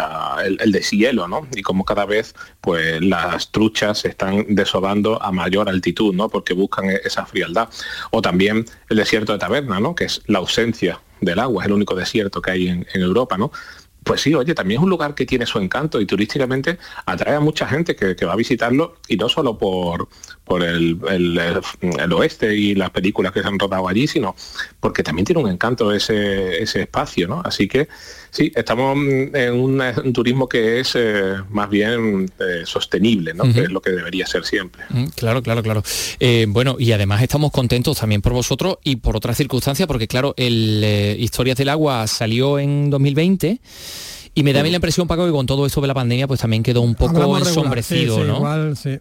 el, deshielo, ¿no? Y como cada vez, pues, las truchas se están desovando a mayor altitud, ¿no? Porque buscan esa frialdad. O también el desierto de Taberna, ¿no? Que es la ausencia del agua, es el único desierto que hay en, en Europa, ¿no? Pues sí, oye, también es un lugar que tiene su encanto y turísticamente atrae a mucha gente que, que va a visitarlo y no solo por, por el, oeste y las películas que se han rodado allí, sino porque también tiene un encanto ese, ese espacio, ¿no? Así que sí, estamos en un, turismo que es eh, más bien eh, sostenible, ¿no? Que es lo que debería ser siempre. Mm, claro, claro, claro. Eh, bueno, y además estamos contentos también por vosotros y por otras circunstancias, porque claro, el Historias del Agua salió en 2020 y me da a mí la impresión, Paco, que con todo esto de la pandemia, pues también quedó un poco ensombrecido, ¿no? Igual, sí.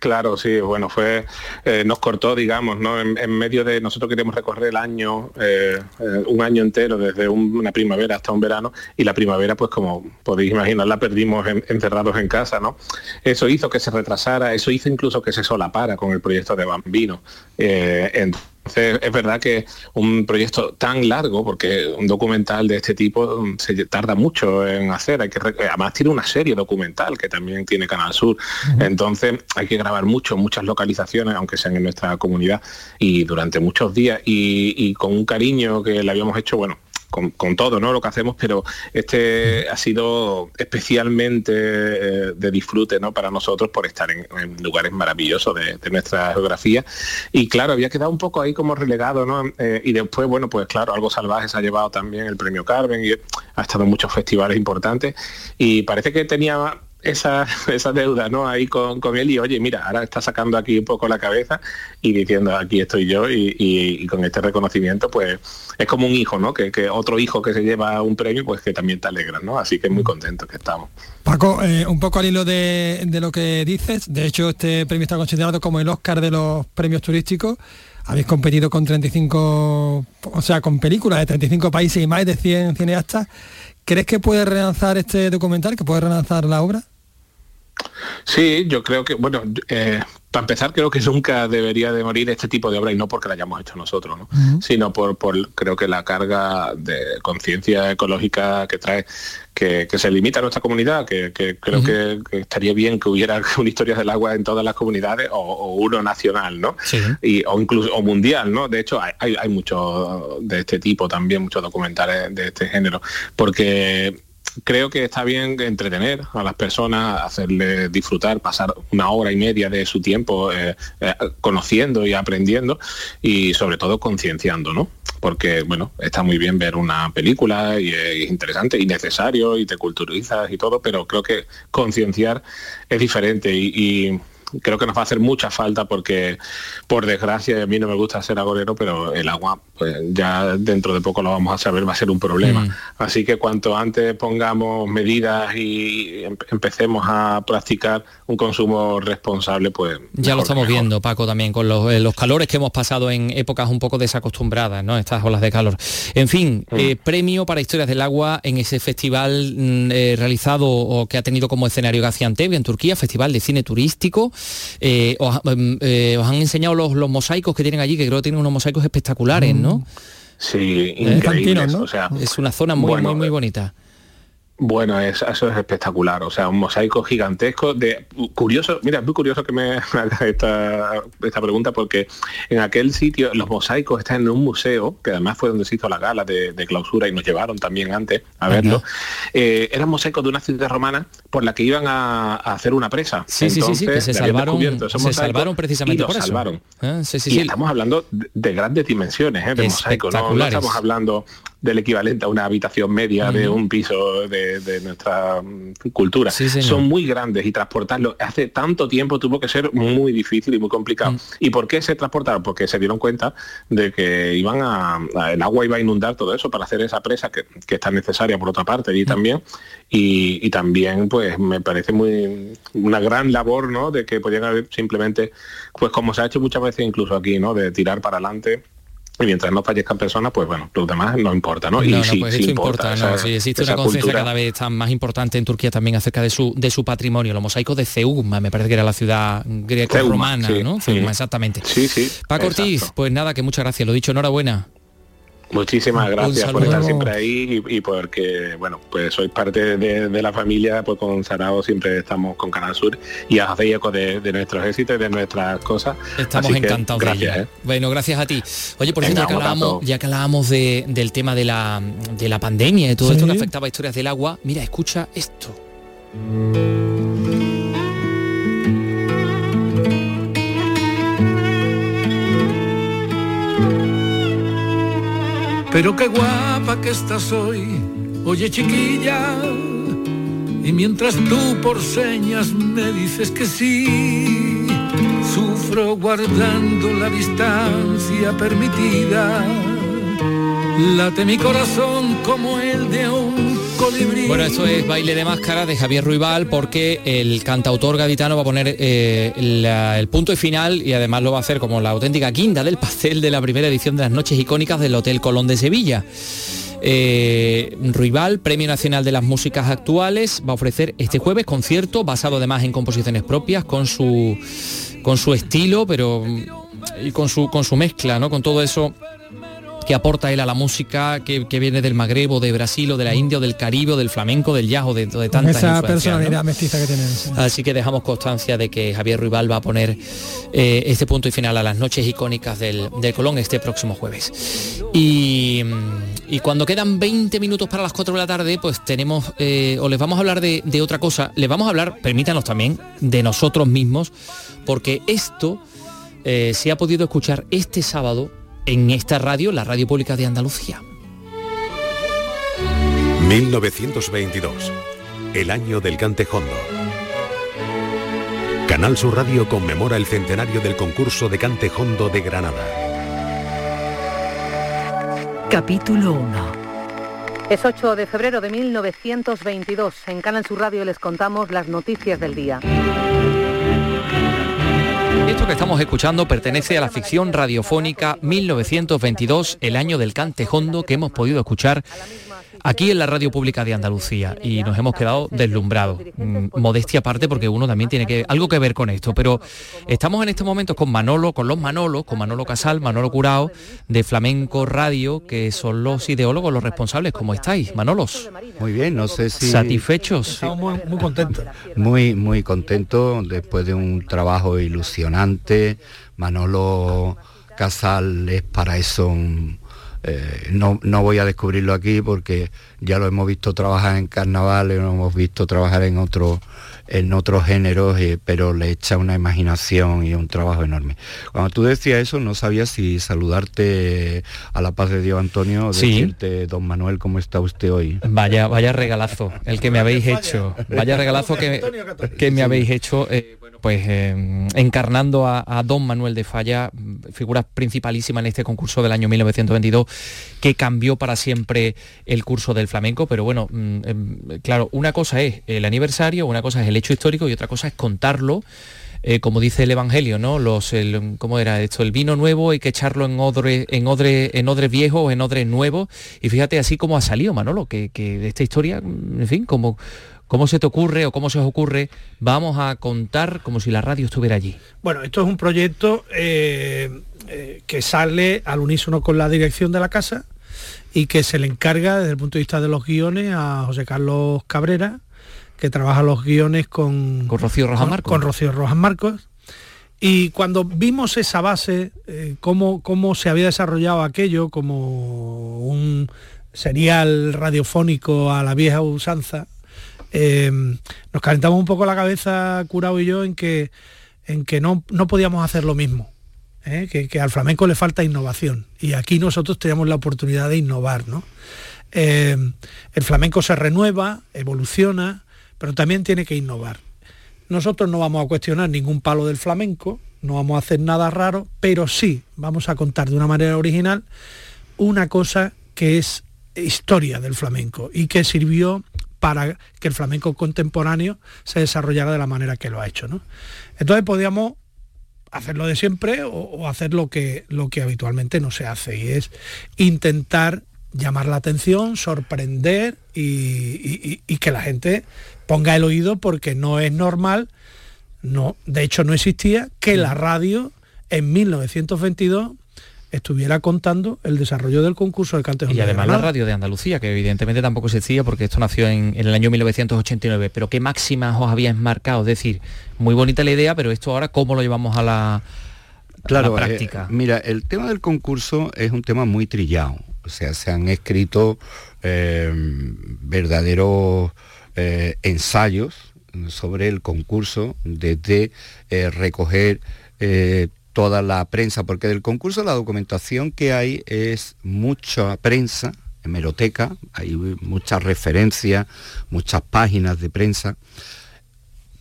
Claro, sí, bueno, fue, eh, nos cortó, digamos, ¿no? En, medio de, nosotros queremos recorrer el año, eh, eh, un año entero, desde una primavera hasta un verano, y la primavera, pues como podéis imaginar, la perdimos encerrados en casa, ¿no? Eso hizo que se retrasara, eso hizo incluso que se solapara con el proyecto de Bambino. Es verdad que un proyecto tan largo, porque un documental de este tipo mm, se tarda mucho en hacer, hay que además tiene una serie documental que también tiene Canal Sur, entonces hay que grabar mucho, muchas localizaciones, aunque sean en nuestra comunidad, y durante muchos días, y, con un cariño que le habíamos hecho, bueno, con, todo ¿no? lo que hacemos, pero este ha sido especialmente eh, de disfrute ¿no? para nosotros por estar en, lugares maravillosos de, nuestra geografía. Y claro, había quedado un poco ahí como relegado, ¿no? Eh, y después, bueno, pues claro, algo salvaje se ha llevado también el premio Carmen y ha estado en muchos festivales importantes. Y parece que tenía esa, esa deuda ¿no? ahí con, él y oye, mira, ahora está sacando aquí un poco la cabeza y diciendo aquí estoy yo y, con este reconocimiento pues es como un hijo, ¿no? Que, otro hijo que se lleva un premio pues que también te alegra, ¿no? Así que muy contento que estamos. Paco, eh, un poco al hilo de, de lo que dices, de hecho este premio está considerado como el Oscar de los premios turísticos habéis competido con 35, o sea, con películas de 35 países y más de 100 cineastas. ¿Crees que puede relanzar este documental, que puede relanzar la obra? Sí, yo creo que, bueno, eh, para empezar, creo que nunca debería de morir este tipo de obra y no porque la hayamos hecho nosotros, sino por, creo que la carga de conciencia ecológica que trae, que, se limita a nuestra comunidad, que, creo que, estaría bien que hubiera una historia del agua en todas las comunidades o, uno nacional, ¿no? Y, o incluso o mundial, ¿no? De hecho, hay, hay, hay muchos de este tipo también, muchos documentales de este género, porque creo que está bien entretener a las personas, hacerles disfrutar, pasar una hora y media de su tiempo eh, eh, conociendo y aprendiendo y sobre todo concienciando, ¿no? Porque, bueno, está muy bien ver una película y es interesante y necesario y te culturizas y todo, pero creo que concienciar es diferente y creo que nos va a hacer mucha falta porque, por desgracia, a mí no me gusta ser agorero, pero el agua, pues ya dentro de poco lo vamos a saber, va a ser un problema. Mm. Así que cuanto antes pongamos medidas y empecemos a practicar un consumo responsable, pues... Ya lo estamos viendo, Paco, también con eh, los, calores que hemos pasado en épocas un poco desacostumbradas, ¿no? Estas olas de calor. En fin, mm. eh, premio para Historias del Agua en ese festival mm, eh, realizado o que ha tenido como escenario Gaziantep en Turquía, Festival de Cine Turístico. Eh, em, eh, os, han enseñado los, mosaicos que tienen allí, que creo que tienen unos mosaicos espectaculares, ¿no? Sí, increíbles. Es una zona muy, muy, muy bonita. Bueno, eso es espectacular, o sea, un mosaico gigantesco de curioso, mira, es muy curioso que me haga esta, esta pregunta porque en aquel sitio los mosaicos están en un museo, que además fue donde se hizo la gala de, clausura y nos llevaron también antes a verlo. Eh, eran mosaicos de una ciudad romana por la que iban a, hacer una presa. Sí, sí, sí, que se salvaron, se salvaron precisamente por salvaron. Ah, y estamos hablando de, grandes dimensiones ¿eh? de mosaico, ¿no? no estamos hablando del equivalente a una habitación media de un piso de, nuestra mm, cultura. Son muy grandes y transportarlo hace tanto tiempo tuvo que ser muy difícil y muy complicado. Mm. ¿Y por qué se transportaron? Porque se dieron cuenta de que iban a, el agua iba a inundar todo eso para hacer esa presa que, que está necesaria por otra parte y mm. también. Y, también pues me parece muy una gran labor ¿no? de que podían haber simplemente, pues como se ha hecho muchas veces incluso aquí, ¿no? de tirar para adelante y mientras no fallezcan personas, pues bueno, los demás no importa, ¿no? y no, pues esto importa, no, sí, existe una conciencia cada vez más importante en Turquía también acerca de su de su patrimonio, los mosaicos de Ceugma, me parece que era la ciudad greco-romana, ¿no? Ceugma, exactamente. Sí, sí. Paco Ortiz, pues nada, que muchas gracias, lo dicho, enhorabuena. Muchísimas gracias por estar siempre ahí y, porque, bueno, pues sois parte de, la familia, pues con Sarao siempre estamos con Canal Sur y hacéis eco de, nuestros éxitos y de nuestras cosas. Estamos encantados gracias, ¿eh? Bueno, gracias a ti. Oye, por cierto, ya que hablábamos, del tema de la, de la pandemia y todo esto que afectaba a historias del agua, mira, escucha esto. Pero qué guapa que estás hoy, oye chiquilla. Y mientras tú por señas me dices que sí, sufro guardando la distancia permitida. Late mi corazón como el de un. Bueno, esto es Baile de Máscara de Javier Ruibal porque el cantautor gaditano va a poner eh, el punto y final y además lo va a hacer como la auténtica guinda del pastel de la primera edición de las noches icónicas del Hotel Colón de Sevilla. Eh, Ruibal, Premio Nacional de las Músicas Actuales, va a ofrecer este jueves concierto basado además en composiciones propias con su con su estilo, pero y con su con su mezcla, ¿no? Con todo eso que aporta él a la música que, que viene del Magreb o de Brasil o de la India o del Caribe o del flamenco, del jazz o de, de tantas Esa personalidad mestiza que tiene. sí. Así que dejamos constancia de que Javier Ruibal va a poner eh, este punto y final a las noches icónicas del, del Colón este próximo jueves. Y, y cuando quedan 20 minutos para las 4 de la tarde, pues tenemos, eh, o les vamos a hablar de, de otra cosa, les vamos a hablar, permítanos también, de nosotros mismos, porque esto eh, se ha podido escuchar este sábado en esta radio, la Radio Pública de Andalucía. 1922, el año del cantejondo. Canal Sur Radio conmemora el centenario del concurso de cantejondo de Granada. Capítulo 1. Es 8 de febrero de 1922. En Canal Sur Radio les contamos las noticias del día. Esto que estamos escuchando pertenece a la ficción radiofónica 1922, el año del cantejondo que hemos podido escuchar aquí en la radio pública de Andalucía y nos hemos quedado deslumbrados. Mm, Modestia aparte porque uno también tiene que algo que ver con esto, pero estamos en estos momentos con Manolo, con los Manolos, con Manolo Casal, Manolo Curao de Flamenco Radio, que son los ideólogos, los responsables. ¿Cómo estáis, Manolos? Muy bien, no sé si... ¿Satisfechos? Estamos muy, muy contentos. Muy, muy contentos después de un trabajo ilusionante. Manolo Casal es para eso un- eh, no, no voy a descubrirlo aquí porque ya lo hemos visto trabajar en carnavales, lo hemos visto trabajar en otros en otros géneros, eh, pero le echa una imaginación y un trabajo enorme. Cuando tú decías eso, no sabía si saludarte a la paz de Dios, Antonio, o Sí. decirte, don Manuel, ¿cómo está usted hoy? Vaya, vaya regalazo, el que me habéis hecho. Vaya regalazo que, que me habéis hecho, eh, bueno, pues eh, encarnando a, a don Manuel de Falla, figura principalísima en este concurso del año 1922, que cambió para siempre el curso del flamenco. Pero bueno, mm, em, claro, una cosa es el aniversario, una cosa es el hecho histórico y otra cosa es contarlo. eh, como dice el Evangelio, ¿no? Los, el, ¿Cómo era esto? El vino nuevo hay que echarlo en odre, en odre, en odre viejo o en odre nuevo. Y fíjate así como ha salido, Manolo, que, que de esta historia, en fin, como, cómo se te ocurre o cómo se os ocurre, vamos a contar como si la radio estuviera allí. Bueno, esto es un proyecto eh, eh, que sale al unísono con la dirección de la casa y que se le encarga desde el punto de vista de los guiones a José Carlos Cabrera, que trabaja los guiones con, Con Rocío Rojas con- Marcos. con Rocío Rojas Marcos. Y cuando vimos esa base, eh, cómo, cómo se había desarrollado aquello como un serial radiofónico a la vieja usanza, eh, nos calentamos un poco la cabeza, Curao y yo, en que, en que no, no podíamos hacer lo mismo. ¿eh? Que, que al flamenco le falta innovación. Y aquí nosotros teníamos la oportunidad de innovar. ¿no? Eh, el flamenco se renueva, evoluciona, pero también tiene que innovar. Nosotros no vamos a cuestionar ningún palo del flamenco, no vamos a hacer nada raro, pero sí vamos a contar de una manera original una cosa que es historia del flamenco y que sirvió para que el flamenco contemporáneo se desarrollara de la manera que lo ha hecho. ¿no? Entonces podíamos hacer lo de siempre o, hacer lo que, lo que habitualmente no se hace y es intentar llamar la atención, sorprender y que la gente ponga el oído porque no es normal, no, de hecho no existía que la radio en 1922 estuviera contando el desarrollo del concurso de Cantejo Y además la radio de Andalucía, que evidentemente tampoco existía porque esto nació en, en el año 1989. Pero ¿qué máximas os habíais marcado? Es decir, muy bonita la idea, pero esto ahora ¿cómo lo llevamos a la, Claro, a la eh, práctica? mira, el tema del concurso es un tema muy trillado. O sea, se han escrito eh, verdaderos eh, ensayos sobre el concurso, desde eh, recoger eh, toda la prensa, porque del concurso la documentación que hay es mucha prensa, hemeroteca, hay muchas referencias, muchas páginas de prensa.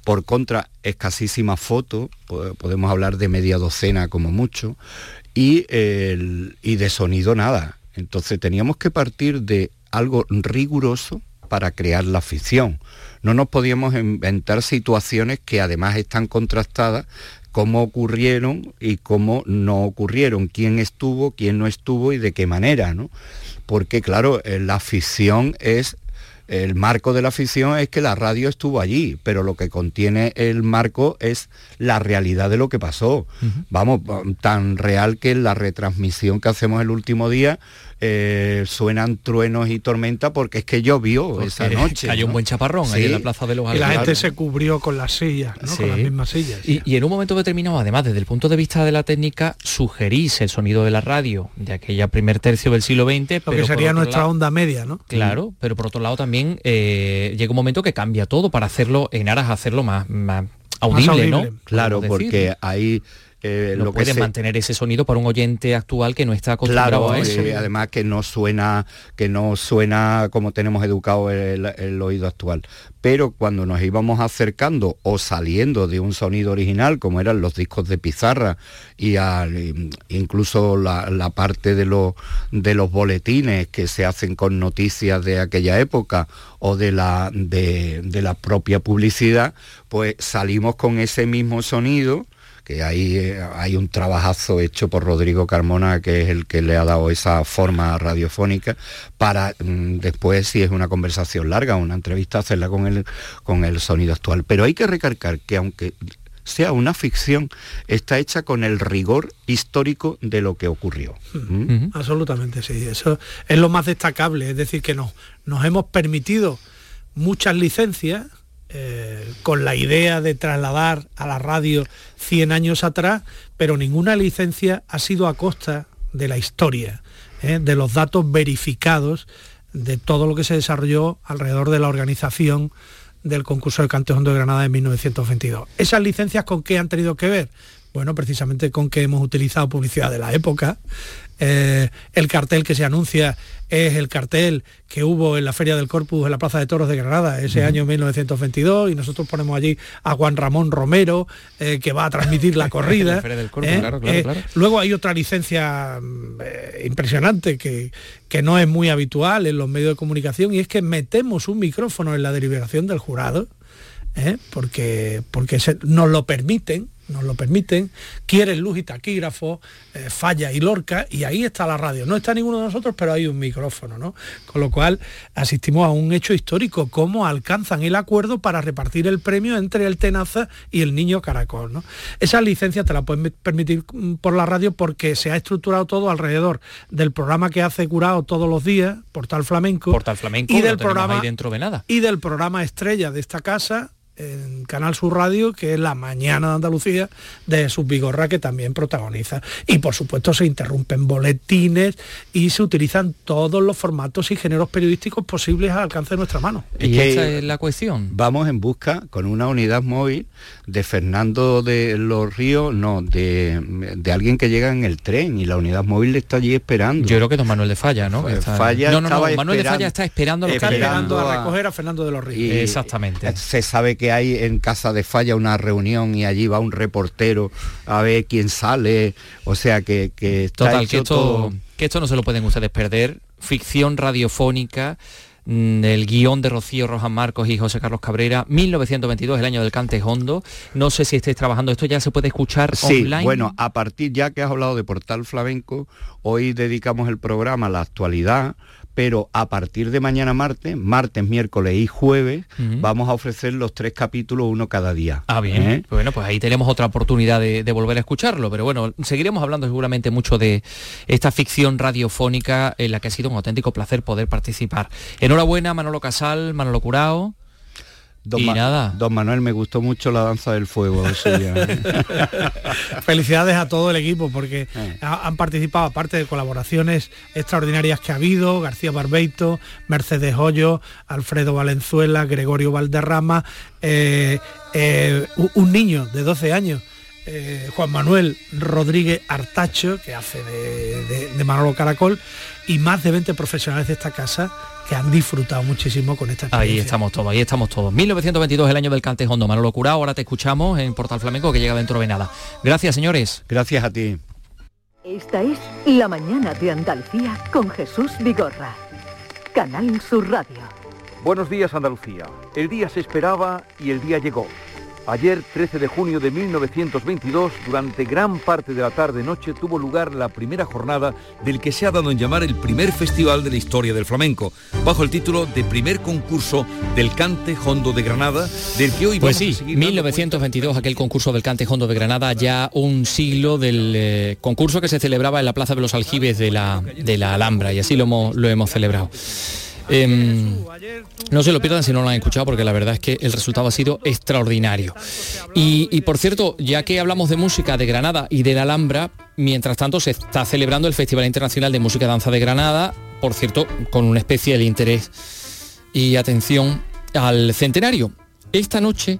Por contra, escasísimas fotos, podemos hablar de media docena como mucho, y, y de sonido nada. Entonces teníamos que partir de algo riguroso para crear la ficción. No nos podíamos inventar situaciones que además están contrastadas cómo ocurrieron y cómo no ocurrieron, quién estuvo, quién no estuvo y de qué manera, ¿no? Porque claro, eh, la ficción es el marco de la ficción es que la radio estuvo allí, pero lo que contiene el marco es la realidad de lo que pasó. Vamos, tan real que la retransmisión que hacemos el último día eh, suenan truenos y tormenta porque es que llovió esa noche. Hay un buen chaparrón ahí en la Plaza de los Y la gente se cubrió con las sillas, con las mismas sillas. Y, en un momento determinado, además, desde el punto de vista de la técnica, sugerís el sonido de la radio de aquella primer tercio del siglo XX. Lo que sería nuestra onda media, ¿no? Claro, pero por otro lado también eh, llega un momento que cambia todo para hacerlo, en aras a hacerlo más, más audible, ¿no? Claro, porque ahí eh, no lo puede mantener ese sonido para un oyente actual que no está acostumbrado a eso. Eh, además que no suena, que no suena como tenemos educado el, oído actual. Pero cuando nos íbamos acercando o saliendo de un sonido original, como eran los discos de pizarra y incluso la, parte de, de los boletines que se hacen con noticias de aquella época o de la, de la propia publicidad, pues salimos con ese mismo sonido que ahí eh, hay un trabajazo hecho por Rodrigo Carmona, que es el que le ha dado esa forma radiofónica, para mm, después, si es una conversación larga, una entrevista, hacerla con el, con el sonido actual. Pero hay que recalcar que aunque sea una ficción, está hecha con el rigor histórico de lo que ocurrió. ¿Mm? Absolutamente, sí. Eso es lo más destacable. Es decir, que nos, nos hemos permitido muchas licencias eh, con la idea de trasladar a la radio 100 años atrás, pero ninguna licencia ha sido a costa de la historia, ¿eh? de los datos verificados de todo lo que se desarrolló alrededor de la organización del concurso de Cantejón de Granada en 1922. ¿Esas licencias con qué han tenido que ver? Bueno, precisamente con que hemos utilizado publicidad de la época, eh, el cartel que se anuncia es el cartel que hubo en la Feria del Corpus en la Plaza de Toros de Granada ese año 1922 y nosotros ponemos allí a Juan Ramón Romero eh, que va a transmitir la corrida. ¿eh? luego hay otra licencia mm, impresionante que, que no es muy habitual en los medios de comunicación y es que metemos un micrófono en la deliberación del jurado porque, porque nos lo permiten nos lo permiten, quieren luz y taquígrafo, eh, falla y lorca, y ahí está la radio. No está ninguno de nosotros, pero hay un micrófono, ¿no? Con lo cual asistimos a un hecho histórico, cómo alcanzan el acuerdo para repartir el premio entre el Tenaza y el Niño Caracol, ¿no? Esa licencia te la pueden permitir mm, por la radio porque se ha estructurado todo alrededor del programa que hace Curado todos los días, Portal Flamenco. Portal Flamenco, y del programa dentro de nada. Y del programa estrella de esta casa, en Canal Sur Radio, que es la mañana de Andalucía de Subbigorra, que también protagoniza. Y por supuesto se interrumpen boletines y se utilizan todos los formatos y géneros periodísticos posibles al alcance de nuestra mano. Y esa es la cuestión. Vamos en busca con una unidad móvil de Fernando de los Ríos, no, de, alguien que llega en el tren y la unidad móvil está allí esperando. Yo creo que don Manuel de Falla, ¿no? Falla no, no, no, Manuel de Falla está esperando, esperando a, recoger a Fernando de los Ríos. Exactamente. Se sabe que hay en Casa de Falla una reunión y allí va un reportero a ver quién sale, o sea que, que Total, que esto, que esto no se lo pueden ustedes perder, ficción radiofónica, mm, el guion de Rocío Rojas Marcos y José Carlos Cabrera, 1922, el año del Cante Hondo. No sé si estáis trabajando, esto ya se puede escuchar sí, online. Bueno, a partir ya que has hablado de Portal Flamenco, hoy dedicamos el programa a la actualidad, pero a partir de mañana martes, martes, miércoles y jueves, vamos a ofrecer los tres capítulos, uno cada día. Ah, bien. ¿Eh? Bueno, pues ahí tenemos otra oportunidad de, volver a escucharlo, pero bueno, seguiremos hablando seguramente mucho de esta ficción radiofónica en la que ha sido un auténtico placer poder participar. Enhorabuena, Manolo Casal, Manolo Curao. Don, nada. Don Manuel, me gustó mucho la danza del fuego. Felicidades a todo el equipo porque eh. han participado, aparte de colaboraciones extraordinarias que ha habido, García Barbeito, Mercedes Hoyo, Alfredo Valenzuela, Gregorio Valderrama, eh, eh, un niño de 12 años eh, Juan Manuel Rodríguez Artacho, que hace de, de, Manolo Caracol, y más de 20 profesionales de esta casa que han disfrutado muchísimo con esta experiencia. Ahí estamos todos, ahí estamos todos. 1922 el año del Cantejondo. Manolo Cura, ahora te escuchamos en Portal Flamenco que llega dentro de nada. Gracias, señores. Gracias a ti. Esta es La Mañana de Andalucía con Jesús Vigorra. Canal Sur Radio. Buenos días, Andalucía. El día se esperaba y el día llegó. Ayer, 13 de junio de 1922, durante gran parte de la tarde-noche tuvo lugar la primera jornada del que se ha dado en llamar el primer festival de la historia del flamenco, bajo el título de primer concurso del Cante Hondo de Granada, del que hoy pues sí, 1922, aquel concurso del Cante Hondo de Granada, ya un siglo del eh, concurso que se celebraba en la Plaza de los Aljibes de la, de la Alhambra, y así lo lo hemos celebrado. Em, no se lo pierdan si no lo han escuchado porque la verdad es que el resultado ha sido extraordinario. Y, por cierto, ya que hablamos de música de Granada y de la Alhambra, mientras tanto se está celebrando el Festival Internacional de Música y Danza de Granada, por cierto, con una especie de interés y atención al centenario. Esta noche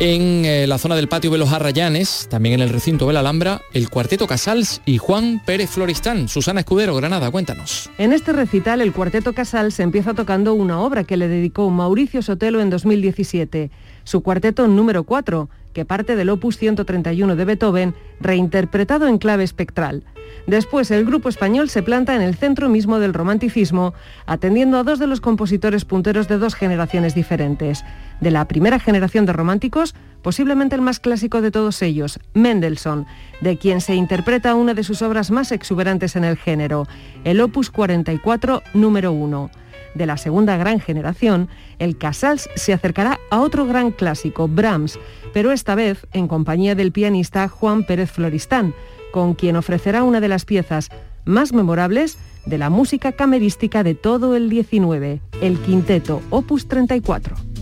en eh, la zona del patio de los Arrayanes, también en el recinto de la Alhambra, el cuarteto Casals y Juan Pérez Floristán. Susana Escudero, Granada, cuéntanos. En este recital, el cuarteto Casals empieza tocando una obra que le dedicó Mauricio Sotelo en 2017, su cuarteto número 4, que parte del opus 131 de Beethoven, reinterpretado en clave espectral. Después, el grupo español se planta en el centro mismo del romanticismo, atendiendo a dos de los compositores punteros de dos generaciones diferentes. De la primera generación de románticos, posiblemente el más clásico de todos ellos, Mendelssohn, de quien se interpreta una de sus obras más exuberantes en el género, el Opus 44, número 1 de la segunda gran generación, el Casals se acercará a otro gran clásico, Brahms, pero esta vez en compañía del pianista Juan Pérez Floristán, con quien ofrecerá una de las piezas más memorables de la música camerística de todo el 19, el quinteto Opus 34.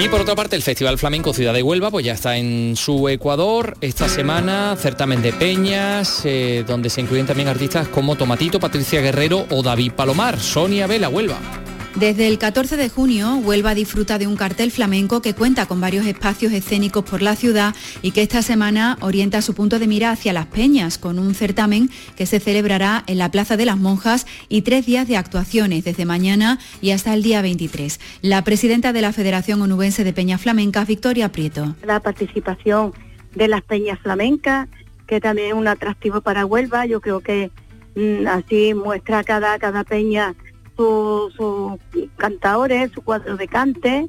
Y por otra parte, el Festival Flamenco Ciudad de Huelva, pues ya está en su Ecuador esta semana, certamen de peñas, eh, donde se incluyen también artistas como Tomatito, Patricia Guerrero o David Palomar. Sonia Vela, Huelva. Desde el 14 de junio, Huelva disfruta de un cartel flamenco que cuenta con varios espacios escénicos por la ciudad y que esta semana orienta su punto de mira hacia las peñas, con un certamen que se celebrará en la Plaza de las Monjas y tres días de actuaciones desde mañana y hasta el día 23. La presidenta de la Federación Onubense de Peñas Flamencas, Victoria Prieto. La participación de las peñas flamencas, que también es un atractivo para Huelva, yo creo que mm, así muestra cada, cada peña sus cantadores, su cuadro de cante,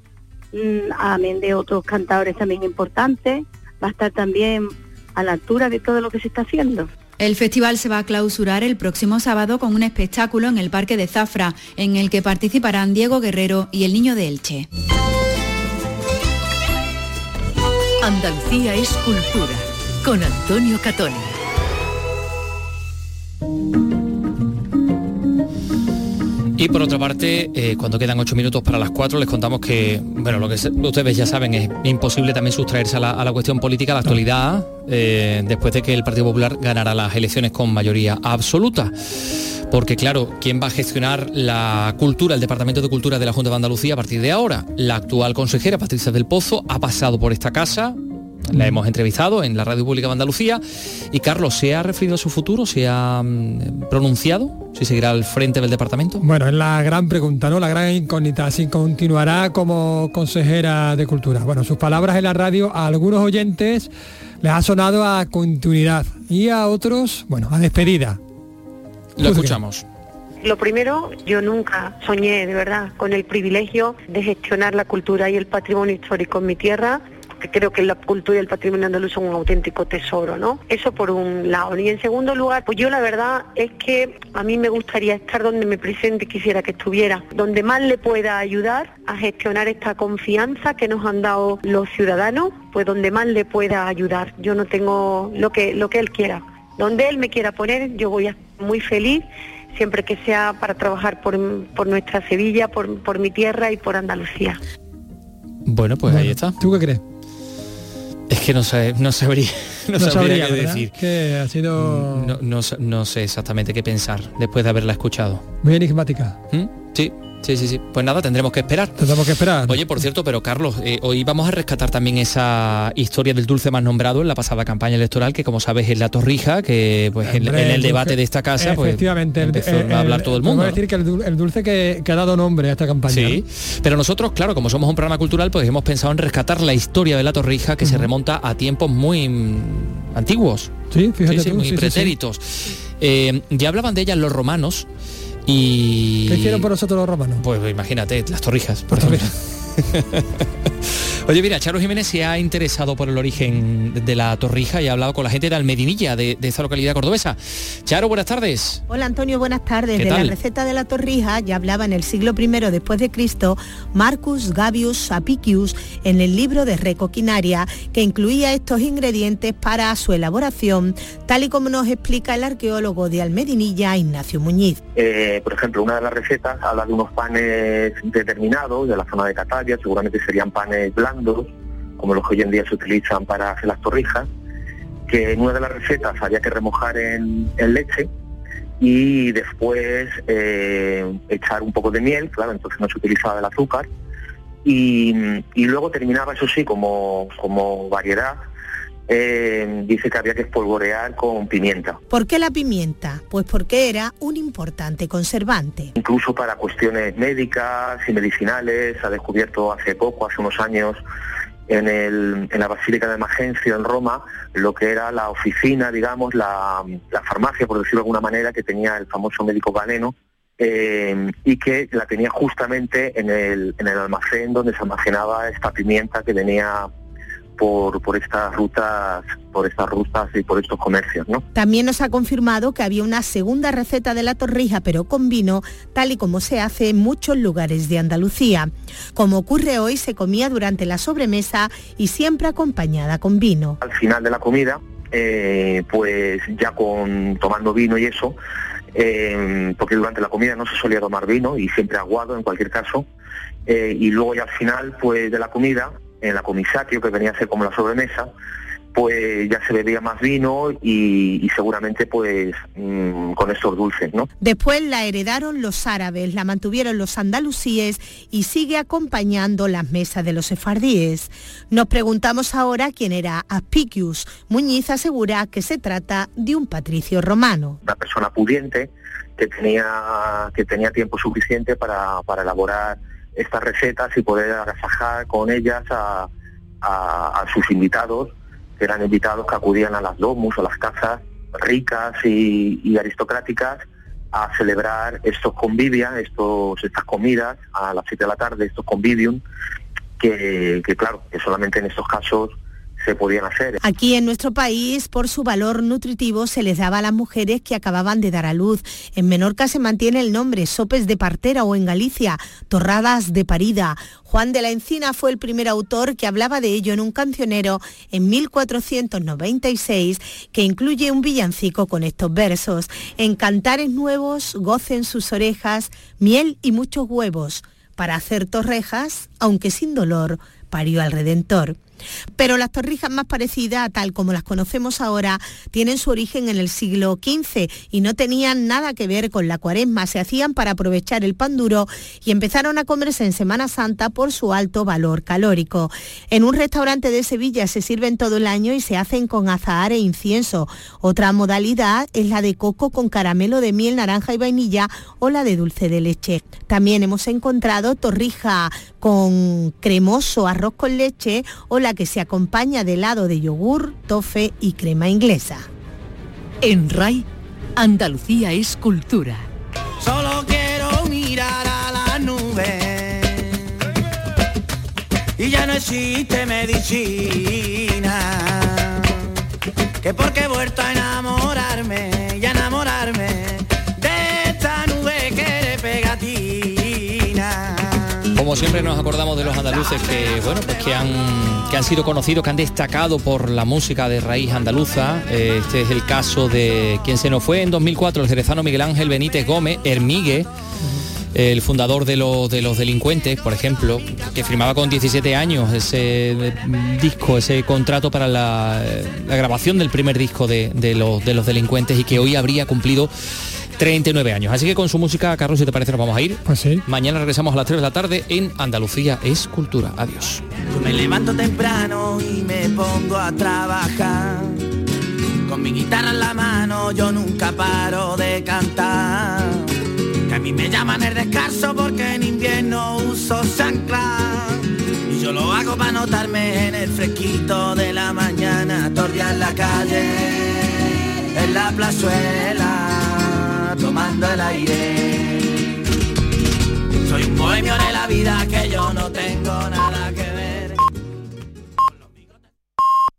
mm, amén de otros cantadores también importantes, va a estar también a la altura de todo lo que se está haciendo. El festival se va a clausurar el próximo sábado con un espectáculo en el Parque de Zafra, en el que participarán Diego Guerrero y el Niño de Elche. Andalucía es cultura, con Antonio Catoni. Y por otra parte, eh, cuando quedan ocho minutos para las cuatro, les contamos que, bueno, lo que ustedes ya saben, es imposible también sustraerse a la, cuestión política, a la actualidad, eh, después de que el Partido Popular ganara las elecciones con mayoría absoluta. Porque claro, ¿quién va a gestionar la cultura, el Departamento de Cultura de la Junta de Andalucía a partir de ahora? La actual consejera, Patricia del Pozo, ha pasado por esta casa, la hemos entrevistado en la Radio Pública de Andalucía y Carlos, ¿se ha referido a su futuro? ¿Se ha mm, pronunciado? ¿Si seguirá al frente del departamento? Bueno, es la gran pregunta, ¿no? La gran incógnita, si continuará como consejera de Cultura. Bueno, sus palabras en la radio a algunos oyentes les ha sonado a continuidad y a otros, bueno, a despedida. Lo escuchamos. Lo primero, yo nunca soñé de verdad con el privilegio de gestionar la cultura y el patrimonio histórico en mi tierra que creo que la cultura y el patrimonio andaluz son un auténtico tesoro, ¿no? Eso por un lado. Y en segundo lugar, pues yo la verdad es que a mí me gustaría estar donde me presente quisiera que estuviera, donde más le pueda ayudar a gestionar esta confianza que nos han dado los ciudadanos, pues donde más le pueda ayudar. Yo no tengo lo que, lo que él quiera. Donde él me quiera poner, yo voy a estar muy feliz siempre que sea para trabajar por, nuestra Sevilla, por, por mi tierra y por Andalucía. Bueno, pues ahí está. ¿Tú qué crees? Es que no, sé, no sabría, no, sabría, qué decir. Que ha sido... Mm, no, no, sé exactamente qué pensar después de haberla escuchado. Muy enigmática. ¿Mm? Sí, Sí, sí, sí. Pues nada, tendremos que esperar. Tendremos que esperar. Oye, por cierto, pero Carlos, eh, hoy vamos a rescatar también esa historia del dulce más nombrado en la pasada campaña electoral, que como sabes es la torrija, que pues en, Hombre, en el el debate dulce- de esta casa, pues Efectivamente, el- empezó el- a hablar todo el mundo. Decir que el, dul- el dulce que, que ha dado nombre a esta campaña. Sí, pero nosotros, claro, como somos un programa cultural, pues hemos pensado en rescatar la historia de la torrija que se remonta a tiempos muy antiguos. Sí, fíjate Sí, sí, tú, muy sí, pretéritos. Eh, ya hablaban de ellas los romanos y... ¿Qué hicieron por nosotros los romanos? Pues imagínate, las torrijas, por ejemplo. Oye, mira, Charo Jiménez se ha interesado por el origen de la torrija y ha hablado con la gente de Almedinilla, de, de esa localidad cordobesa. Charo, buenas tardes. Hola Antonio, buenas tardes. ¿Qué De tal? la receta de la torrija ya hablaba en el siglo I después de Cristo Marcus Gavius Apicius en el libro de Recoquinaria que incluía estos ingredientes para su elaboración, tal y como nos explica el arqueólogo de Almedinilla Ignacio Muñiz. Eh, por ejemplo, una de las recetas habla de unos panes determinados de la zona de Catalla, seguramente serían panes como los que hoy en día se utilizan para hacer las torrijas, que en una de las recetas había que remojar en, en leche y después eh, echar un poco de miel, claro, entonces no se utilizaba el azúcar, y, y luego terminaba, eso sí, como, como variedad, eh, dice que había que espolvorear con pimienta. ¿Por qué la pimienta? Pues porque era un importante conservante. incluso para cuestiones médicas y medicinales. Se ha descubierto hace poco, hace unos años, en, el- en la Basílica de Magencio, en Roma, lo que era la oficina, digamos, la, la farmacia, por decirlo de alguna manera, que tenía el famoso médico galeno. eh, y que la tenía justamente en el, en el almacén donde se almacenaba esta pimienta que venía por, por estas rutas, por estas rutas y por estos comercios, ¿no? También nos ha confirmado que había una segunda receta de la torrija, pero con vino, tal y como se hace en muchos lugares de Andalucía. Como ocurre hoy, se comía durante la sobremesa y siempre acompañada con vino. al final de la comida, eh, pues ya con tomando vino y eso, eh, porque durante la comida no se solía tomar vino y siempre aguado en cualquier caso, eh, y luego ya al final pues de la comida, en la comisatio que venía a ser como la sobremesa, pues ya se bebía más vino y, y seguramente pues mm, con estos dulces, ¿no? Después la heredaron los árabes, la mantuvieron los andalusíes y sigue acompañando las mesas de los sefardíes. Nos preguntamos ahora quién era Aspicius. Muñiz asegura que se trata de un patricio romano. una persona pudiente que tenía que tenía tiempo suficiente para, para elaborar estas recetas y poder agasajar con ellas a, a- sus invitados, que eran invitados que acudían a las domus o las casas ricas y, aristocráticas a celebrar estos convivia, estos, estas comidas a las 7 de la tarde, estos convivium, que, que claro, que solamente en estos casos Aquí en nuestro país, por su valor nutritivo, se les daba a las mujeres que acababan de dar a luz. En Menorca se mantiene el nombre sopes de partera o en Galicia, torradas de parida. Juan de la Encina fue el primer autor que hablaba de ello en un cancionero en 1496 que incluye un villancico con estos versos. En cantares nuevos gocen sus orejas miel y muchos huevos. Para hacer torrejas, aunque sin dolor, parió al Redentor. Pero las torrijas más parecidas tal como las conocemos ahora tienen su origen en el siglo XV y no tenían nada que ver con la cuaresma. Se hacían para aprovechar el pan duro y empezaron a comerse en Semana Santa por su alto valor calórico. En un restaurante de Sevilla se sirven todo el año y se hacen con azahar e incienso. Otra modalidad es la de coco con caramelo de miel, naranja y vainilla o la de dulce de leche. También hemos encontrado torrija con cremoso arroz con leche o la que se acompaña de helado de yogur, tofe y crema inglesa. En RAI, Andalucía es cultura. Solo quiero mirar a la nube y ya no existe medicina. Que porque he vuelto a enamorarme y a enamorarme Como siempre nos acordamos de los andaluces que, bueno, pues que han, que han sido conocidos, que han destacado por la música de raíz andaluza. Eh, Este es el caso de quien se nos fue en 2004, el cerezano Miguel Ángel Benítez Gómez, Hermigue, el fundador de los, de los delincuentes, por ejemplo, que firmaba con 17 años ese eh, disco, ese contrato para la, eh, la grabación del primer disco de, de los, de los delincuentes y que hoy habría cumplido 39 años. Así que con su música, Carlos, si te parece, nos vamos a ir. Pues sí. Mañana regresamos a las 3 de la tarde en Andalucía es Cultura. Adiós. Me levanto temprano y me pongo a trabajar. Con mi guitarra en la mano yo nunca paro de cantar. Que a mí me llaman el descanso porque en invierno uso chancla. Y yo lo hago para notarme en el fresquito de la mañana, torrear la calle, en la plazuela, tomando el aire. Soy un bohemio de la vida que yo no tengo nada que